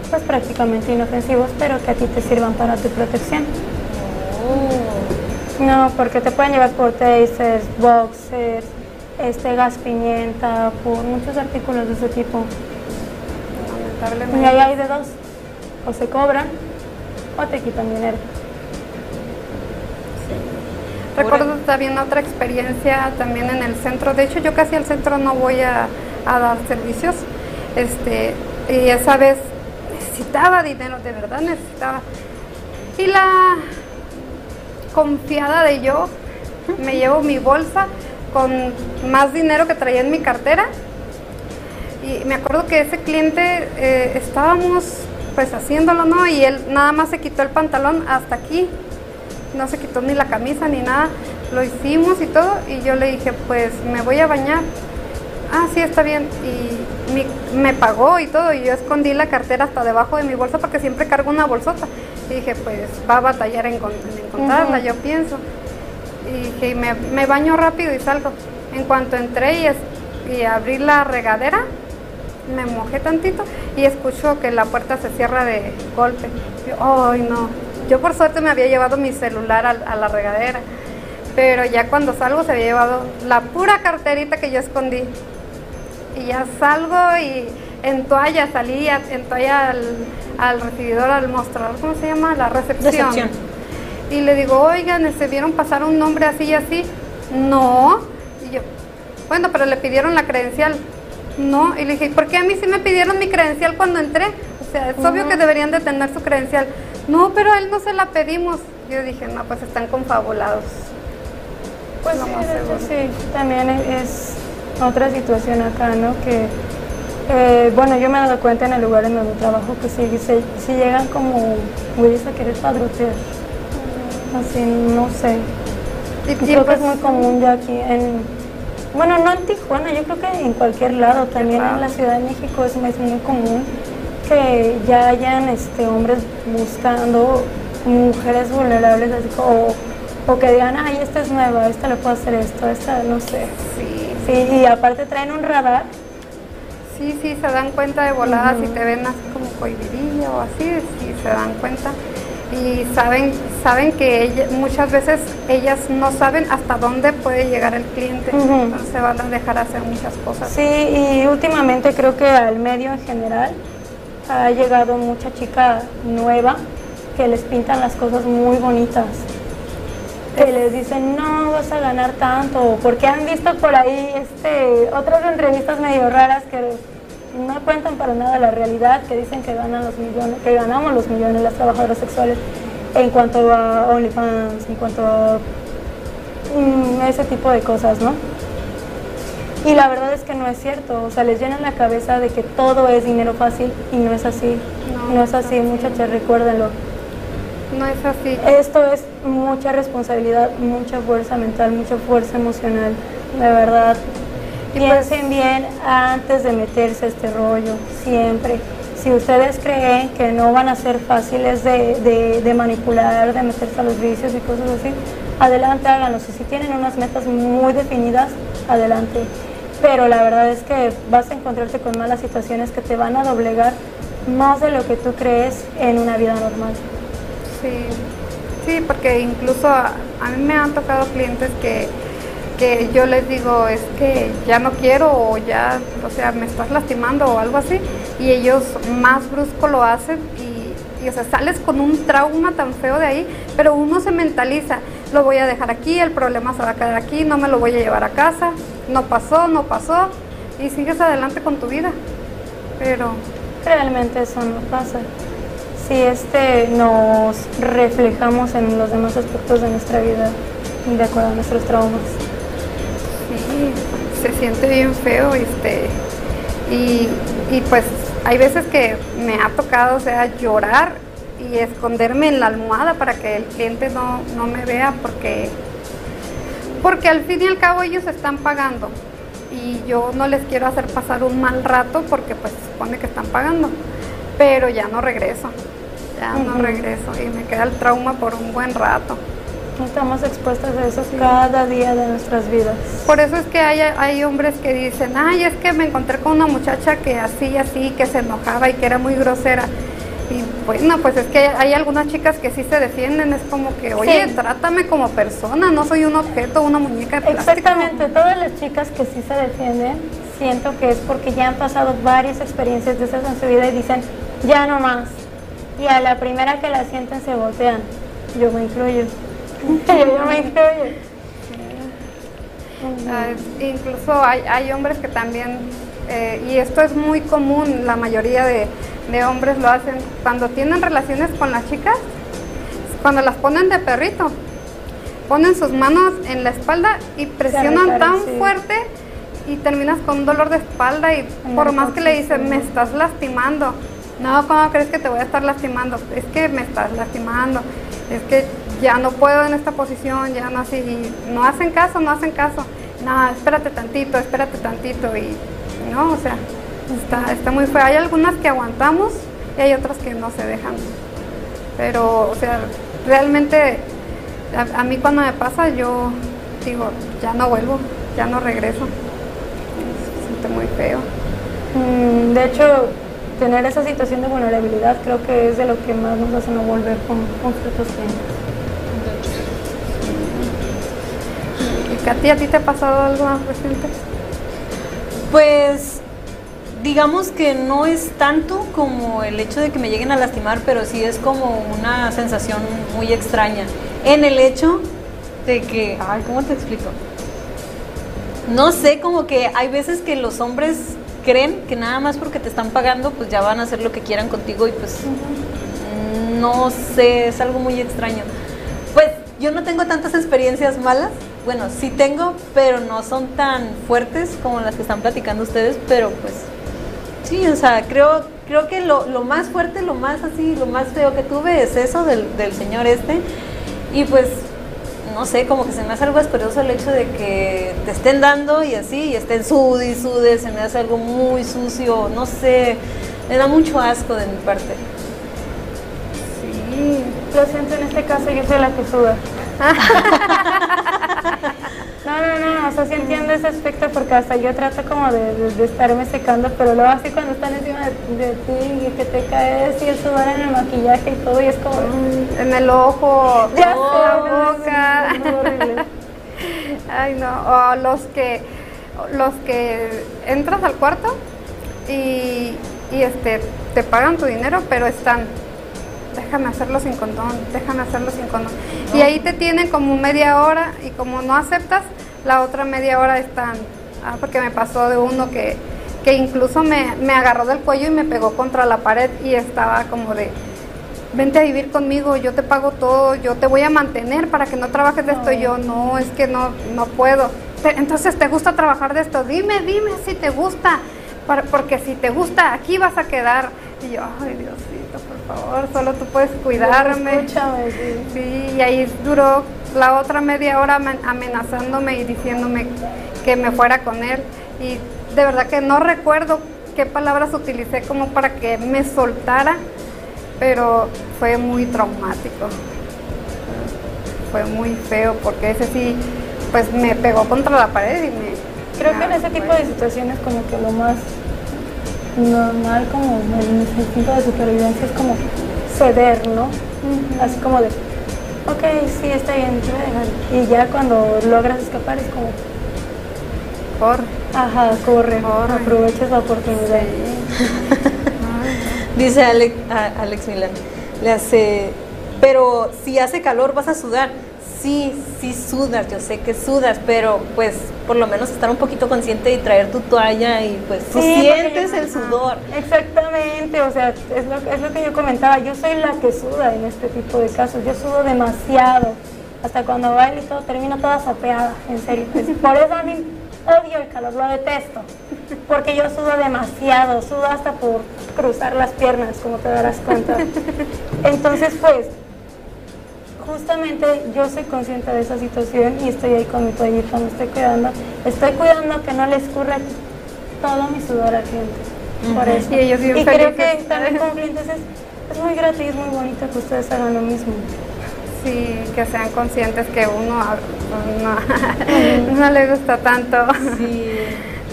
pues prácticamente inofensivos, pero que a ti te sirvan para tu protección. Oh. No, porque te pueden llevar por tasers, boxers, este gas pimienta, por muchos artículos de ese tipo. Y Lamentablemente. ahí hay de dos. O se cobran o te quitan dinero. Recuerdo también otra experiencia también en el centro. De hecho, yo casi al centro no voy a, a dar servicios. Este, y esa vez necesitaba dinero, de verdad necesitaba. Y la confiada de yo, me llevo mi bolsa con más dinero que traía en mi cartera. Y me acuerdo que ese cliente eh, estábamos pues haciéndolo, ¿no? Y él nada más se quitó el pantalón hasta aquí. No se quitó ni la camisa ni nada. Lo hicimos y todo. Y yo le dije, pues me voy a bañar. Ah, sí, está bien. Y mi- me pagó y todo. Y yo escondí la cartera hasta debajo de mi bolsa porque siempre cargo una bolsota. Y dije, pues va a batallar en, en encontrarla, yo pienso. Y dije, me, me baño rápido y salgo. En cuanto entré y, es- y abrí la regadera, me mojé tantito y escucho que la puerta se cierra de golpe. Yo, ay no. Yo por suerte me había llevado mi celular al- a, la regadera, pero ya cuando salgo se había llevado la pura carterita que yo escondí. Y ya salgo y en toalla salí, a- en toalla al, al recibidor, al mostrador, ¿cómo se llama? La recepción. Recepción. Y le digo, oigan, ¿se vieron pasar un nombre así y así? No. Y yo, bueno, pero le pidieron la credencial. No. Y le dije, ¿por qué a mí sí me pidieron mi credencial cuando entré? O sea, es obvio que deberían de tener su credencial. No, pero a él no se la pedimos. Yo dije, no, pues están confabulados. Pues Lo sí, hecho, también es otra situación acá, ¿no? Que, eh, bueno, yo me he dado cuenta en el lugar en donde trabajo que sí llegan como güeyes a querer padrotear. Así, no sé. Y, y creo que pues, es muy común ya aquí en... Bueno, no en Tijuana, yo creo que en cualquier lado, también en la Ciudad de México es, es muy común que ya hayan este, hombres buscando mujeres vulnerables, así como, o que digan, ay, esta es nueva, esta le puedo hacer esto, esta no sé. sí, Sí, y aparte traen un radar. sí, sí, se dan cuenta de volada si te ven así como cohibidilla o así, sí se dan cuenta. Y saben, saben que ella- muchas veces ellas no saben hasta dónde puede llegar el cliente. Ujú. Entonces se van a dejar hacer muchas cosas. Sí, y últimamente creo que al medio en general ha llegado mucha chica nueva que les pintan las cosas muy bonitas. Que les dicen, no vas a ganar tanto, porque han visto por ahí este, otras entrevistas medio raras que no cuentan para nada la realidad, que dicen que ganan los millones, que ganamos los millones las trabajadoras sexuales en cuanto a OnlyFans, en cuanto a mm, ese tipo de cosas, ¿no? Y la verdad es que no es cierto, o sea, les llenan la cabeza de que todo es dinero fácil y no es así. No, No, es así, muchachas, recuérdenlo. No es así. Esto es mucha responsabilidad, mucha fuerza mental, mucha fuerza emocional, de verdad. Piensen bien antes de meterse a este rollo, siempre. Si ustedes creen que no van a ser fáciles de, de- de manipular, de meterse a los vicios y cosas así, adelante háganlos. Y si tienen unas metas muy definidas, adelante. Pero la verdad es que vas a encontrarte con malas situaciones que te van a doblegar más de lo que tú crees en una vida normal. Sí, sí, porque incluso a, a mí me han tocado clientes que, que yo les digo, es que ya no quiero o ya, o sea, me estás lastimando o algo así, y ellos más brusco lo hacen y, o sea, sales con un trauma tan feo de ahí, pero uno se mentaliza, lo voy a dejar aquí, el problema se va a quedar aquí, no me lo voy a llevar a casa, no pasó, no pasó, y sigues adelante con tu vida, pero Realmente eso no pasa. Si este nos reflejamos en los demás aspectos de nuestra vida, de acuerdo a nuestros traumas. Sí, se siente bien feo, este, y, y pues hay veces que me ha tocado, o sea, llorar y esconderme en la almohada para que el cliente no, no me vea porque, porque al fin y al cabo ellos están pagando y yo no les quiero hacer pasar un mal rato porque pues se supone que están pagando, pero ya no regreso, ya no regreso y me queda el trauma por un buen rato. Estamos expuestas a eso cada día de nuestras vidas. Por eso es que hay, hay hombres que dicen, ay, es que me encontré con una muchacha que así y así, que se enojaba y que era muy grosera. Y bueno, pues es que hay algunas chicas que sí se defienden, es como que, oye, Sí. trátame como persona, no soy un objeto, una muñeca de plástico. Exactamente, todas las chicas que sí se defienden, siento que es porque ya han pasado varias experiencias de esas en su vida y dicen, ya no más. Y a la primera que la sienten se voltean. Yo me incluyo. Yo me incluyo. Incluso hay, hay hombres que también, eh, y esto es muy común, la mayoría de, de hombres lo hacen, cuando tienen relaciones con las chicas, cuando las ponen de perrito, ponen sus manos en la espalda y presionan tan sí. fuerte y terminas con un dolor de espalda y por más que le dicen, me estás lastimando. No, ¿cómo crees que te voy a estar lastimando? Es que me estás lastimando. Es que ya no puedo en esta posición, ya no así. No hacen caso, no hacen caso. No, espérate tantito, espérate tantito. Y no, o sea, está, está muy feo. Hay algunas que aguantamos y hay otras que no se dejan. Pero, o sea, realmente a, mí cuando me pasa yo digo, ya no vuelvo, ya no regreso. Se siente muy feo. Mm, De hecho, tener esa situación de vulnerabilidad creo que es de lo que más nos hace no volver con, con clientes. ¿Y Katy, a ti te ha pasado algo más reciente? Pues digamos que no es tanto como el hecho de que me lleguen a lastimar, pero sí es como una sensación muy extraña. En el hecho de que, ay, ¿cómo te explico? No sé, como que hay veces que los hombres creen que nada más porque te están pagando, pues ya van a hacer lo que quieran contigo y pues no sé, es algo muy extraño. Yo no tengo tantas experiencias malas. Bueno, sí tengo, pero no son tan fuertes como las que están platicando ustedes, pero pues sí, o sea, creo, creo que lo, lo más fuerte, lo más así, lo más feo que tuve es eso del, del señor este. Y pues, no sé, como que se me hace algo asqueroso el hecho de que te estén dando y así, y estén sude y sude, se me hace algo muy sucio, no sé, me da mucho asco de mi parte. Lo siento, en este caso yo soy la que suda. No, no, no, o sea, sí entiendo ese aspecto porque hasta yo trato como de, de- de estarme secando, pero luego así cuando están encima de, de ti y que te caes y el sudor en el maquillaje y todo y es como... En el ojo, en la boca. es muy horrible. Ay, no. O los que, los que entras al cuarto y, y este, te pagan tu dinero, pero están, déjame hacerlo sin condón, déjame hacerlo sin condón. Y ahí te tienen como media hora y como no aceptas, la otra media hora están. Ah, porque me pasó de uno que, que incluso me, me agarró del cuello y me pegó contra la pared y estaba como de, vente a vivir conmigo, yo te pago todo, yo te voy a mantener para que no trabajes de esto. Y yo, no, es que no, no puedo. "Te- Entonces, ¿te gusta trabajar de esto? Dime, dime si te gusta, para- porque si te gusta, aquí vas a quedar. Y yo, ay, por favor, solo tú puedes cuidarme. Escúchame, sí. Sí, y ahí duró la otra media hora amen- amenazándome y diciéndome que me fuera con él. Y de verdad que no recuerdo qué palabras utilicé como para que me soltara, pero fue muy traumático. Fue muy feo porque ese sí, pues me pegó contra la pared y me... Creo que en ese tipo de situaciones como que lo más normal como en ese instinto de supervivencia es como ceder, ¿no? Así como de, ok, sí, está bien, te voy a dejar. Y ya cuando logras escapar es como, Corre. ajá, corre, Corre. aprovechas la oportunidad. Dice Alex, a- Alex Milán, le hace, pero si hace calor vas a sudar. Sí, sí sudas, yo sé que sudas, pero pues por lo menos estar un poquito consciente y traer tu toalla y pues tú Sí, sientes porque- el sudor. Exactamente, o sea, es lo, es lo que yo comentaba, yo soy la que suda en este tipo de casos, yo sudo demasiado, hasta cuando bailo y todo termino toda sopeada, en serio, pues, por eso a mí odio el calor, lo detesto, porque yo sudo demasiado, sudo hasta por cruzar las piernas, como te darás cuenta. Entonces, pues, justamente yo soy consciente de esa situación y estoy ahí con mi toallita, me estoy cuidando, estoy cuidando que no les escurra todo mi sudor al cliente. Por eso. Y ellos bien y creo que también con clientes es, es muy grato y es muy bonito que ustedes hagan lo mismo. Sí, que sean conscientes que uno no, no le gusta tanto.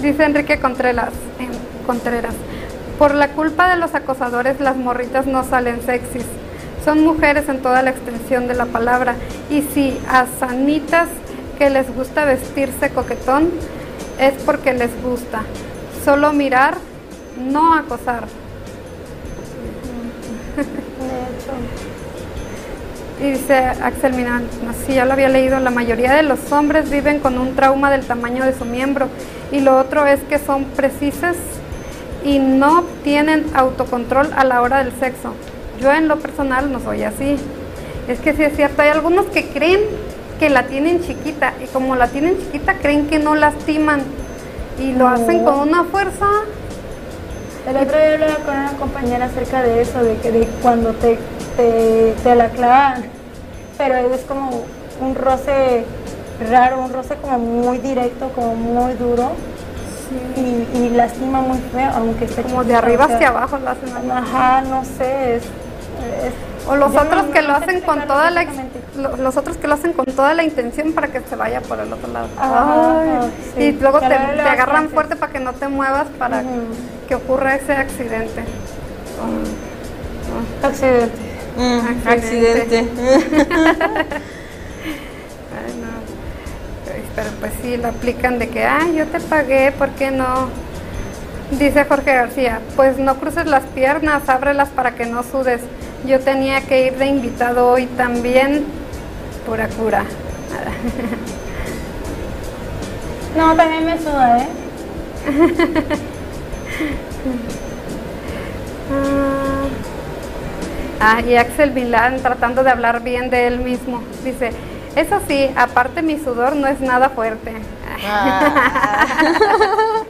Dice Enrique Contreras, eh, Contreras, por la culpa de los acosadores las morritas no salen sexys. Son mujeres en toda la extensión de la palabra. Y si a sanitas que les gusta vestirse coquetón, es porque les gusta. Solo mirar, no acosar. Y dice Axel Minan, no, sí, ya lo había leído, la mayoría de los hombres viven con un trauma del tamaño de su miembro y lo otro es que son precisas y no tienen autocontrol a la hora del sexo. Yo en lo personal no soy así. Es que sí es cierto, hay algunos que creen que la tienen chiquita y como la tienen chiquita creen que no lastiman y lo hacen con una fuerza. El otro día hablaba con una compañera acerca de eso, de que de cuando te, te, te la clavan, pero es como un roce raro, un roce como muy directo, como muy duro y, y lastima muy feo, aunque esté Como de arriba hacia abajo lo hacen. Ajá, no sé, es... es- O los otros no- que no lo hacen con toda la los otros que lo hacen con toda la intención para que se vaya por el otro lado. Ajá, Ay, ajá, sí. Y luego te, agarran fuerte para que no te muevas para que ocurra ese accidente. Accidente. Mm, Accidente. accidente. Ay, no. Ay, Pero pues sí, lo aplican de que, ay, yo te pagué, ¿por qué no? Dice Jorge García, pues no cruces las piernas, ábrelas para que no sudes. Yo tenía que ir de invitado hoy también, pura cura. No, también me suda, ¿eh? Ah, y Axel Milán tratando de hablar bien de él mismo. Dice, eso sí, aparte mi sudor no es nada fuerte. Ah.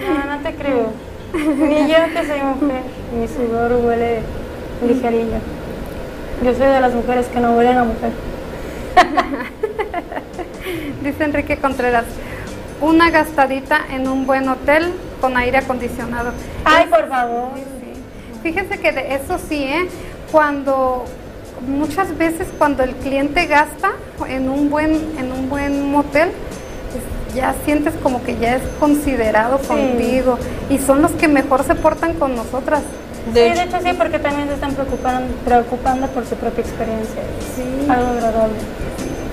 No, no te creo. Ni yo que soy mujer, mi sudor huele ligerillo. Yo soy de las mujeres que no huelen a mujer. Dice Enrique Contreras, una gastadita en un buen hotel con aire acondicionado. Ay, por favor. Sí. Fíjese que de eso sí, ¿eh? Cuando muchas veces cuando el cliente gasta en un buen en un buen motel ya sientes como que ya es considerado Sí. contigo y son los que mejor se portan con nosotras. De sí, hecho, de hecho sí, porque también se están preocupando, preocupando por su propia experiencia. Sí. Algo agradable.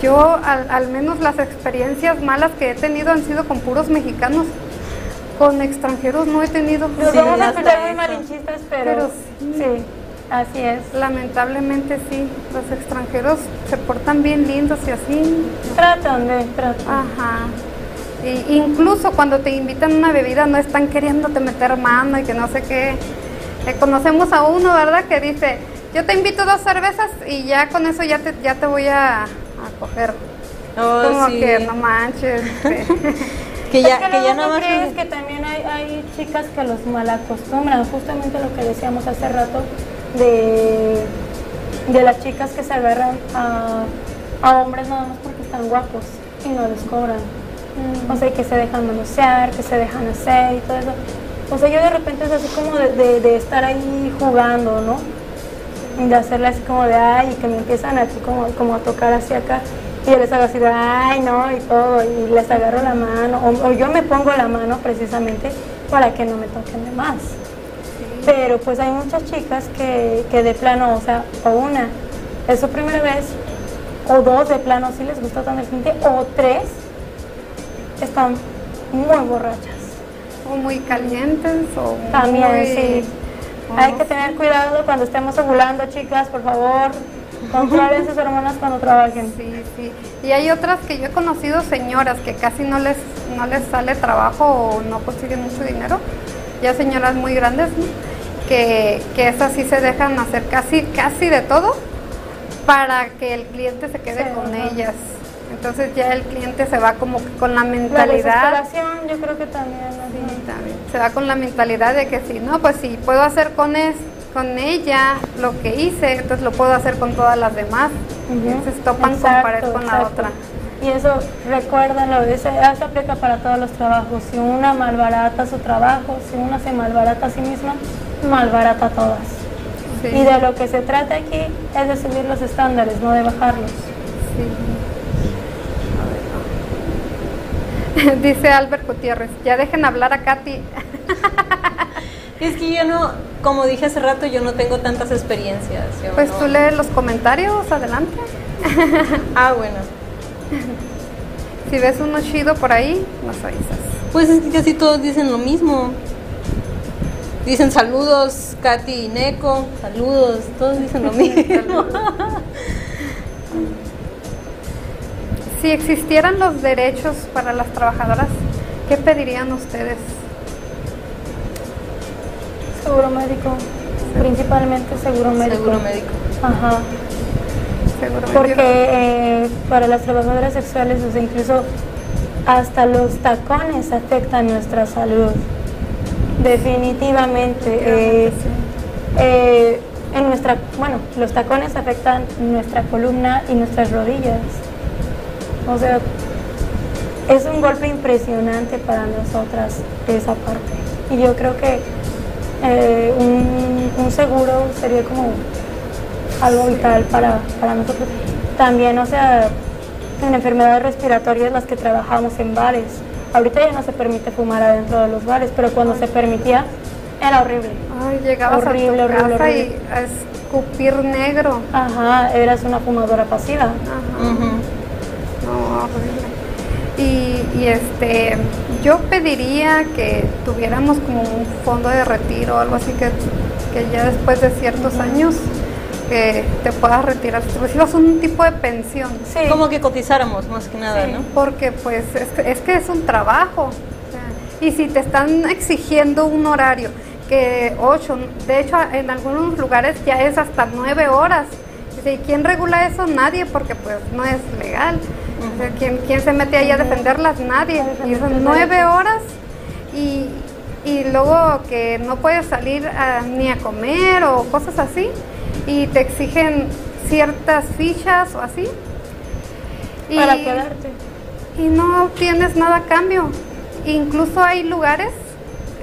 Yo al, al menos las experiencias malas que he tenido han sido con puros mexicanos. Con extranjeros no he tenido. Nos Sí, vamos a escuchar muy malinchistas, pero, Pero sí. así es. Lamentablemente sí, los extranjeros se portan bien lindos y así. Tratan de, tratan. Ajá. Y incluso cuando te invitan a una bebida no están queriéndote meter mano y que no sé qué. Eh, conocemos a uno, ¿verdad? Que dice, yo te invito dos cervezas y ya con eso ya te, ya te voy a, a coger. oh, Como sí. que no manches. que ya, Es que que ya no más. crees que también hay, hay chicas que los malacostumbran, justamente lo que decíamos hace rato de, de las chicas que se agarran a, a hombres nada más porque están guapos y no les cobran. O sea, que se dejan manosear, que se dejan hacer y todo eso. O sea, yo de repente es así como de, de- de estar ahí jugando, ¿no? Y de hacerle así como de, ay, y que me empiezan aquí como, como a tocar hacia acá. Y yo les hago así de, ay, no, y todo, y les agarro la mano, o, o yo me pongo la mano precisamente para que no me toquen de más. Pero pues hay muchas chicas que, que de plano, o sea, o una, es su primera vez, o dos de plano sí les gustó tanto el cliente, o tres están muy borrachas. O muy calientes o También, muy- sí. Hay que tener cuidado cuando estemos ovulando, chicas, por favor. Controlen sus hormonas cuando trabajen. Sí, sí. Y hay otras que yo he conocido señoras que casi no les no les sale trabajo o no consiguen mucho dinero, ya señoras muy grandes, ¿no? que, que esas sí se dejan hacer casi casi de todo para que el cliente se quede Sí, con ajá. ellas. Entonces ya el cliente se va como que con la La mentalidad desesperación, yo creo que también. Sí. Se va con la mentalidad de que si no, pues si puedo hacer con es, con ella lo que hice, entonces lo puedo hacer con todas las demás. Entonces topan con Exacto, pared con la otra. Y eso, recuérdenlo, eso, eso aplica para todos los trabajos. Si una malbarata su trabajo, si una se malbarata a sí misma, malbarata a todas. Sí, Y de lo que se trata aquí es de subir los estándares, no de bajarlos. sí. A ver, no. Dice Albert Gutiérrez, ya dejen hablar a Katy. Es que yo no, como dije hace rato, yo no tengo tantas experiencias. Pues no- tú lees los comentarios, adelante. Ah, bueno. Si ves uno chido por ahí, nos avisas. Pues es que casi todos dicen lo mismo. Dicen saludos, Katy y Neko, saludos, todos dicen lo mismo. Si existieran los derechos para las trabajadoras, ¿qué pedirían ustedes? Seguro médico, principalmente seguro médico. Seguro médico. Ajá. seguro. Porque eh, para las trabajadoras sexuales, o sea, incluso hasta los tacones afectan nuestra salud. Definitivamente. Eh, eh, en nuestra, bueno, los tacones afectan nuestra columna y nuestras rodillas. O sea, es un golpe impresionante para nosotras esa parte. Y yo creo que eh, un, un seguro sería como algo vital para, para nosotros. También, o sea, en enfermedades respiratorias las que trabajamos en bares. Ahorita ya no se permite fumar adentro de los bares, pero cuando se permitía era horrible. Ay, llegabas Horrible, a tu horrible, casa horrible. y a escupir negro. Ajá, eras una fumadora pasiva. Ajá. Y, y, este, yo pediría que tuviéramos como un fondo de retiro o algo así que, que ya después de ciertos años que te puedas retirar, que recibas un tipo de pensión. Sí. Como que cotizáramos más que nada, Sí, ¿no? Porque pues es, que- es que es un trabajo. y si te están exigiendo un horario que ocho, de hecho en algunos lugares ya es hasta nueve horas. Dice, ¿Y quién regula eso? Nadie, porque pues no es legal. ¿Quién, quién se mete ahí a defenderlas? Nadie. Y son nueve horas y, y luego que no puedes salir a- ni a comer o cosas así y te exigen ciertas fichas o así. Para quedarte. y no tienes nada a cambio. Incluso hay lugares,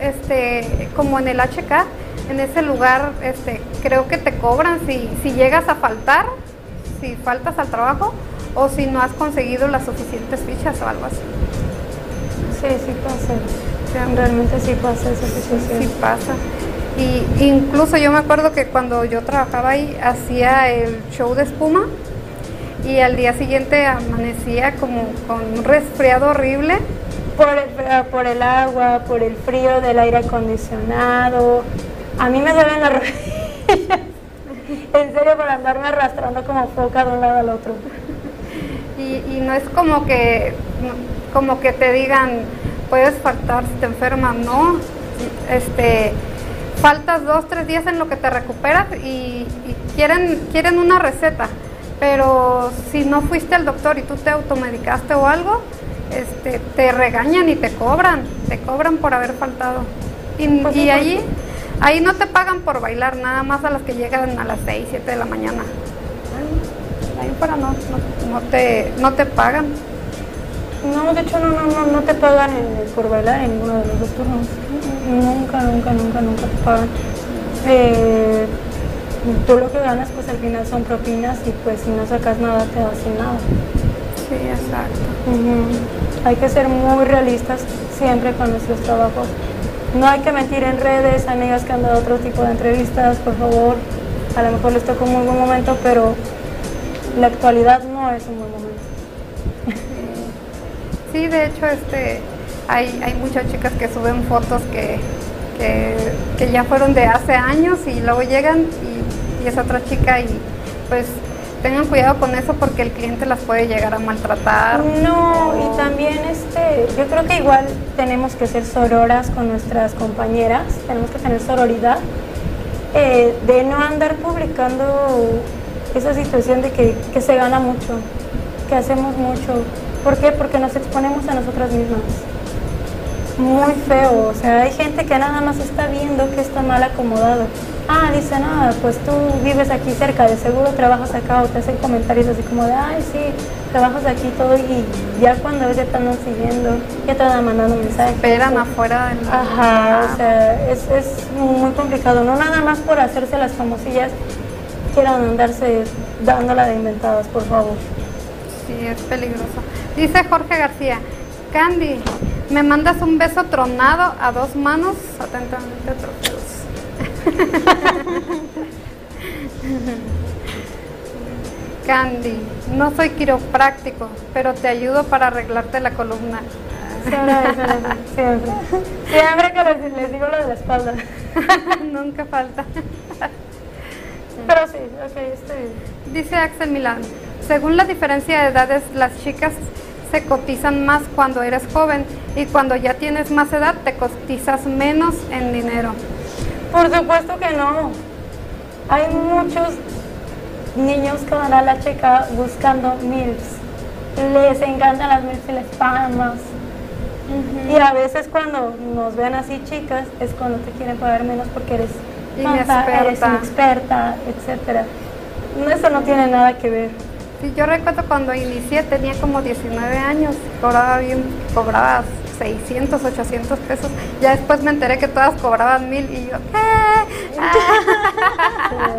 este, como en el HK, en ese lugar, este, creo que te cobran si, si llegas a faltar, si faltas al trabajo, o si no has conseguido las suficientes fichas o algo así. Sí, sí pasa. Realmente sí pasa esa situación. Sí pasa. Y incluso yo me acuerdo que cuando yo trabajaba ahí hacía el show de espuma y al día siguiente amanecía como con un resfriado horrible. Por el, eh, por el agua, por el frío del aire acondicionado. A mí me duelen las rodillas. en serio, por andarme arrastrando como foca de un lado al otro. Y, y no es como que como que te digan puedes faltar si te enfermas, no. Este faltas dos, tres días en lo que te recuperas y, y quieren, quieren una receta. Pero si no fuiste al doctor y tú te automedicaste o algo, este, te regañan y te cobran, te cobran por haber faltado. Y, Pues y allí, ahí no te pagan por bailar, nada más a las que llegan a las 6, 7 de la mañana. Fuera no, no, no te, no te pagan. No, de hecho no, no, no, no te pagan en- por bailar en ninguno de los dos turnos. Nunca, nunca, nunca, nunca te pagan. Eh, tú lo que ganas pues al final son propinas y pues si no sacas nada te vas sin nada. Sí, exacto. Hay que ser muy realistas siempre con nuestros trabajos. No hay que mentir en redes, amigas que han dado otro tipo de entrevistas, por favor. A lo mejor les tocó un muy buen momento, pero la actualidad no es un buen momento. Sí, de hecho, este, hay, hay muchas chicas que suben fotos que, que, que ya fueron de hace años y luego llegan y, y es otra chica y pues tengan cuidado con eso porque el cliente las puede llegar a maltratar. No, o- y también este, yo creo que igual tenemos que ser sororas con nuestras compañeras, tenemos que tener sororidad, eh, de no andar publicando esa situación de que, que se gana mucho, que hacemos mucho. ¿Por qué? Porque nos exponemos a nosotras mismas. Muy feo, o sea, hay gente que nada más está viendo que está mal acomodado. Ah, dice, nada, pues tú vives aquí cerca, de seguro trabajas acá, o te hacen comentarios así como de, ay, sí, trabajas aquí todo, y ya cuando ves ya te andan siguiendo, ya te andan mandando mensajes. esperan afuera del Ajá, o sea, es, es muy complicado, no nada más por hacerse las famosillas, quieran andarse dándola de inventadas, por favor. Sí, es peligroso. Dice Jorge García, Candy, me mandas un beso tronado a dos manos, atentamente trofeos. Candy, no soy quiropráctico, pero te ayudo para arreglarte la columna. Siempre, siempre, siempre. Siempre que les, les digo lo de la espalda. Nunca falta. Pero sí, ok, estoy bien. Dice Axel Milán, según la diferencia de edades, las chicas se cotizan más cuando eres joven y cuando ya tienes más edad te cotizas menos en dinero. Por supuesto que no. Hay muchos niños que van a la checa buscando MILFs. Les encantan las MILFs y les pagan más. Y a veces cuando nos ven así chicas es cuando te quieren pagar menos porque eres eres Inexperta. inexperta, etcétera. No, Eso no tiene nada que ver. Sí, yo recuerdo cuando inicié tenía como 19 años, cobraba bien, cobraba 600, 800 pesos. Ya después me enteré que todas cobraban mil y yo,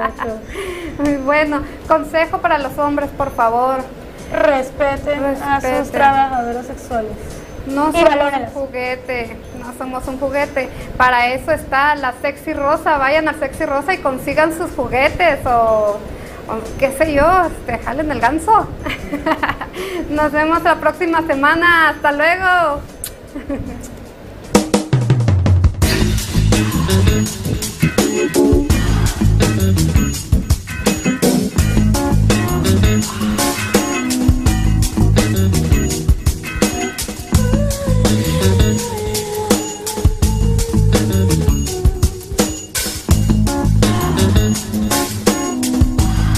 hecho. Muy bueno. Consejo para los hombres, por favor. Respeten, a Respeten. sus trabajadoras sexuales. No Y somos un juguete, no somos un juguete. Para eso está la Sexy Rosa. Vayan a Sexy Rosa y consigan sus juguetes o, o qué sé yo, este, jalen el ganso. Nos vemos la próxima semana. Hasta luego.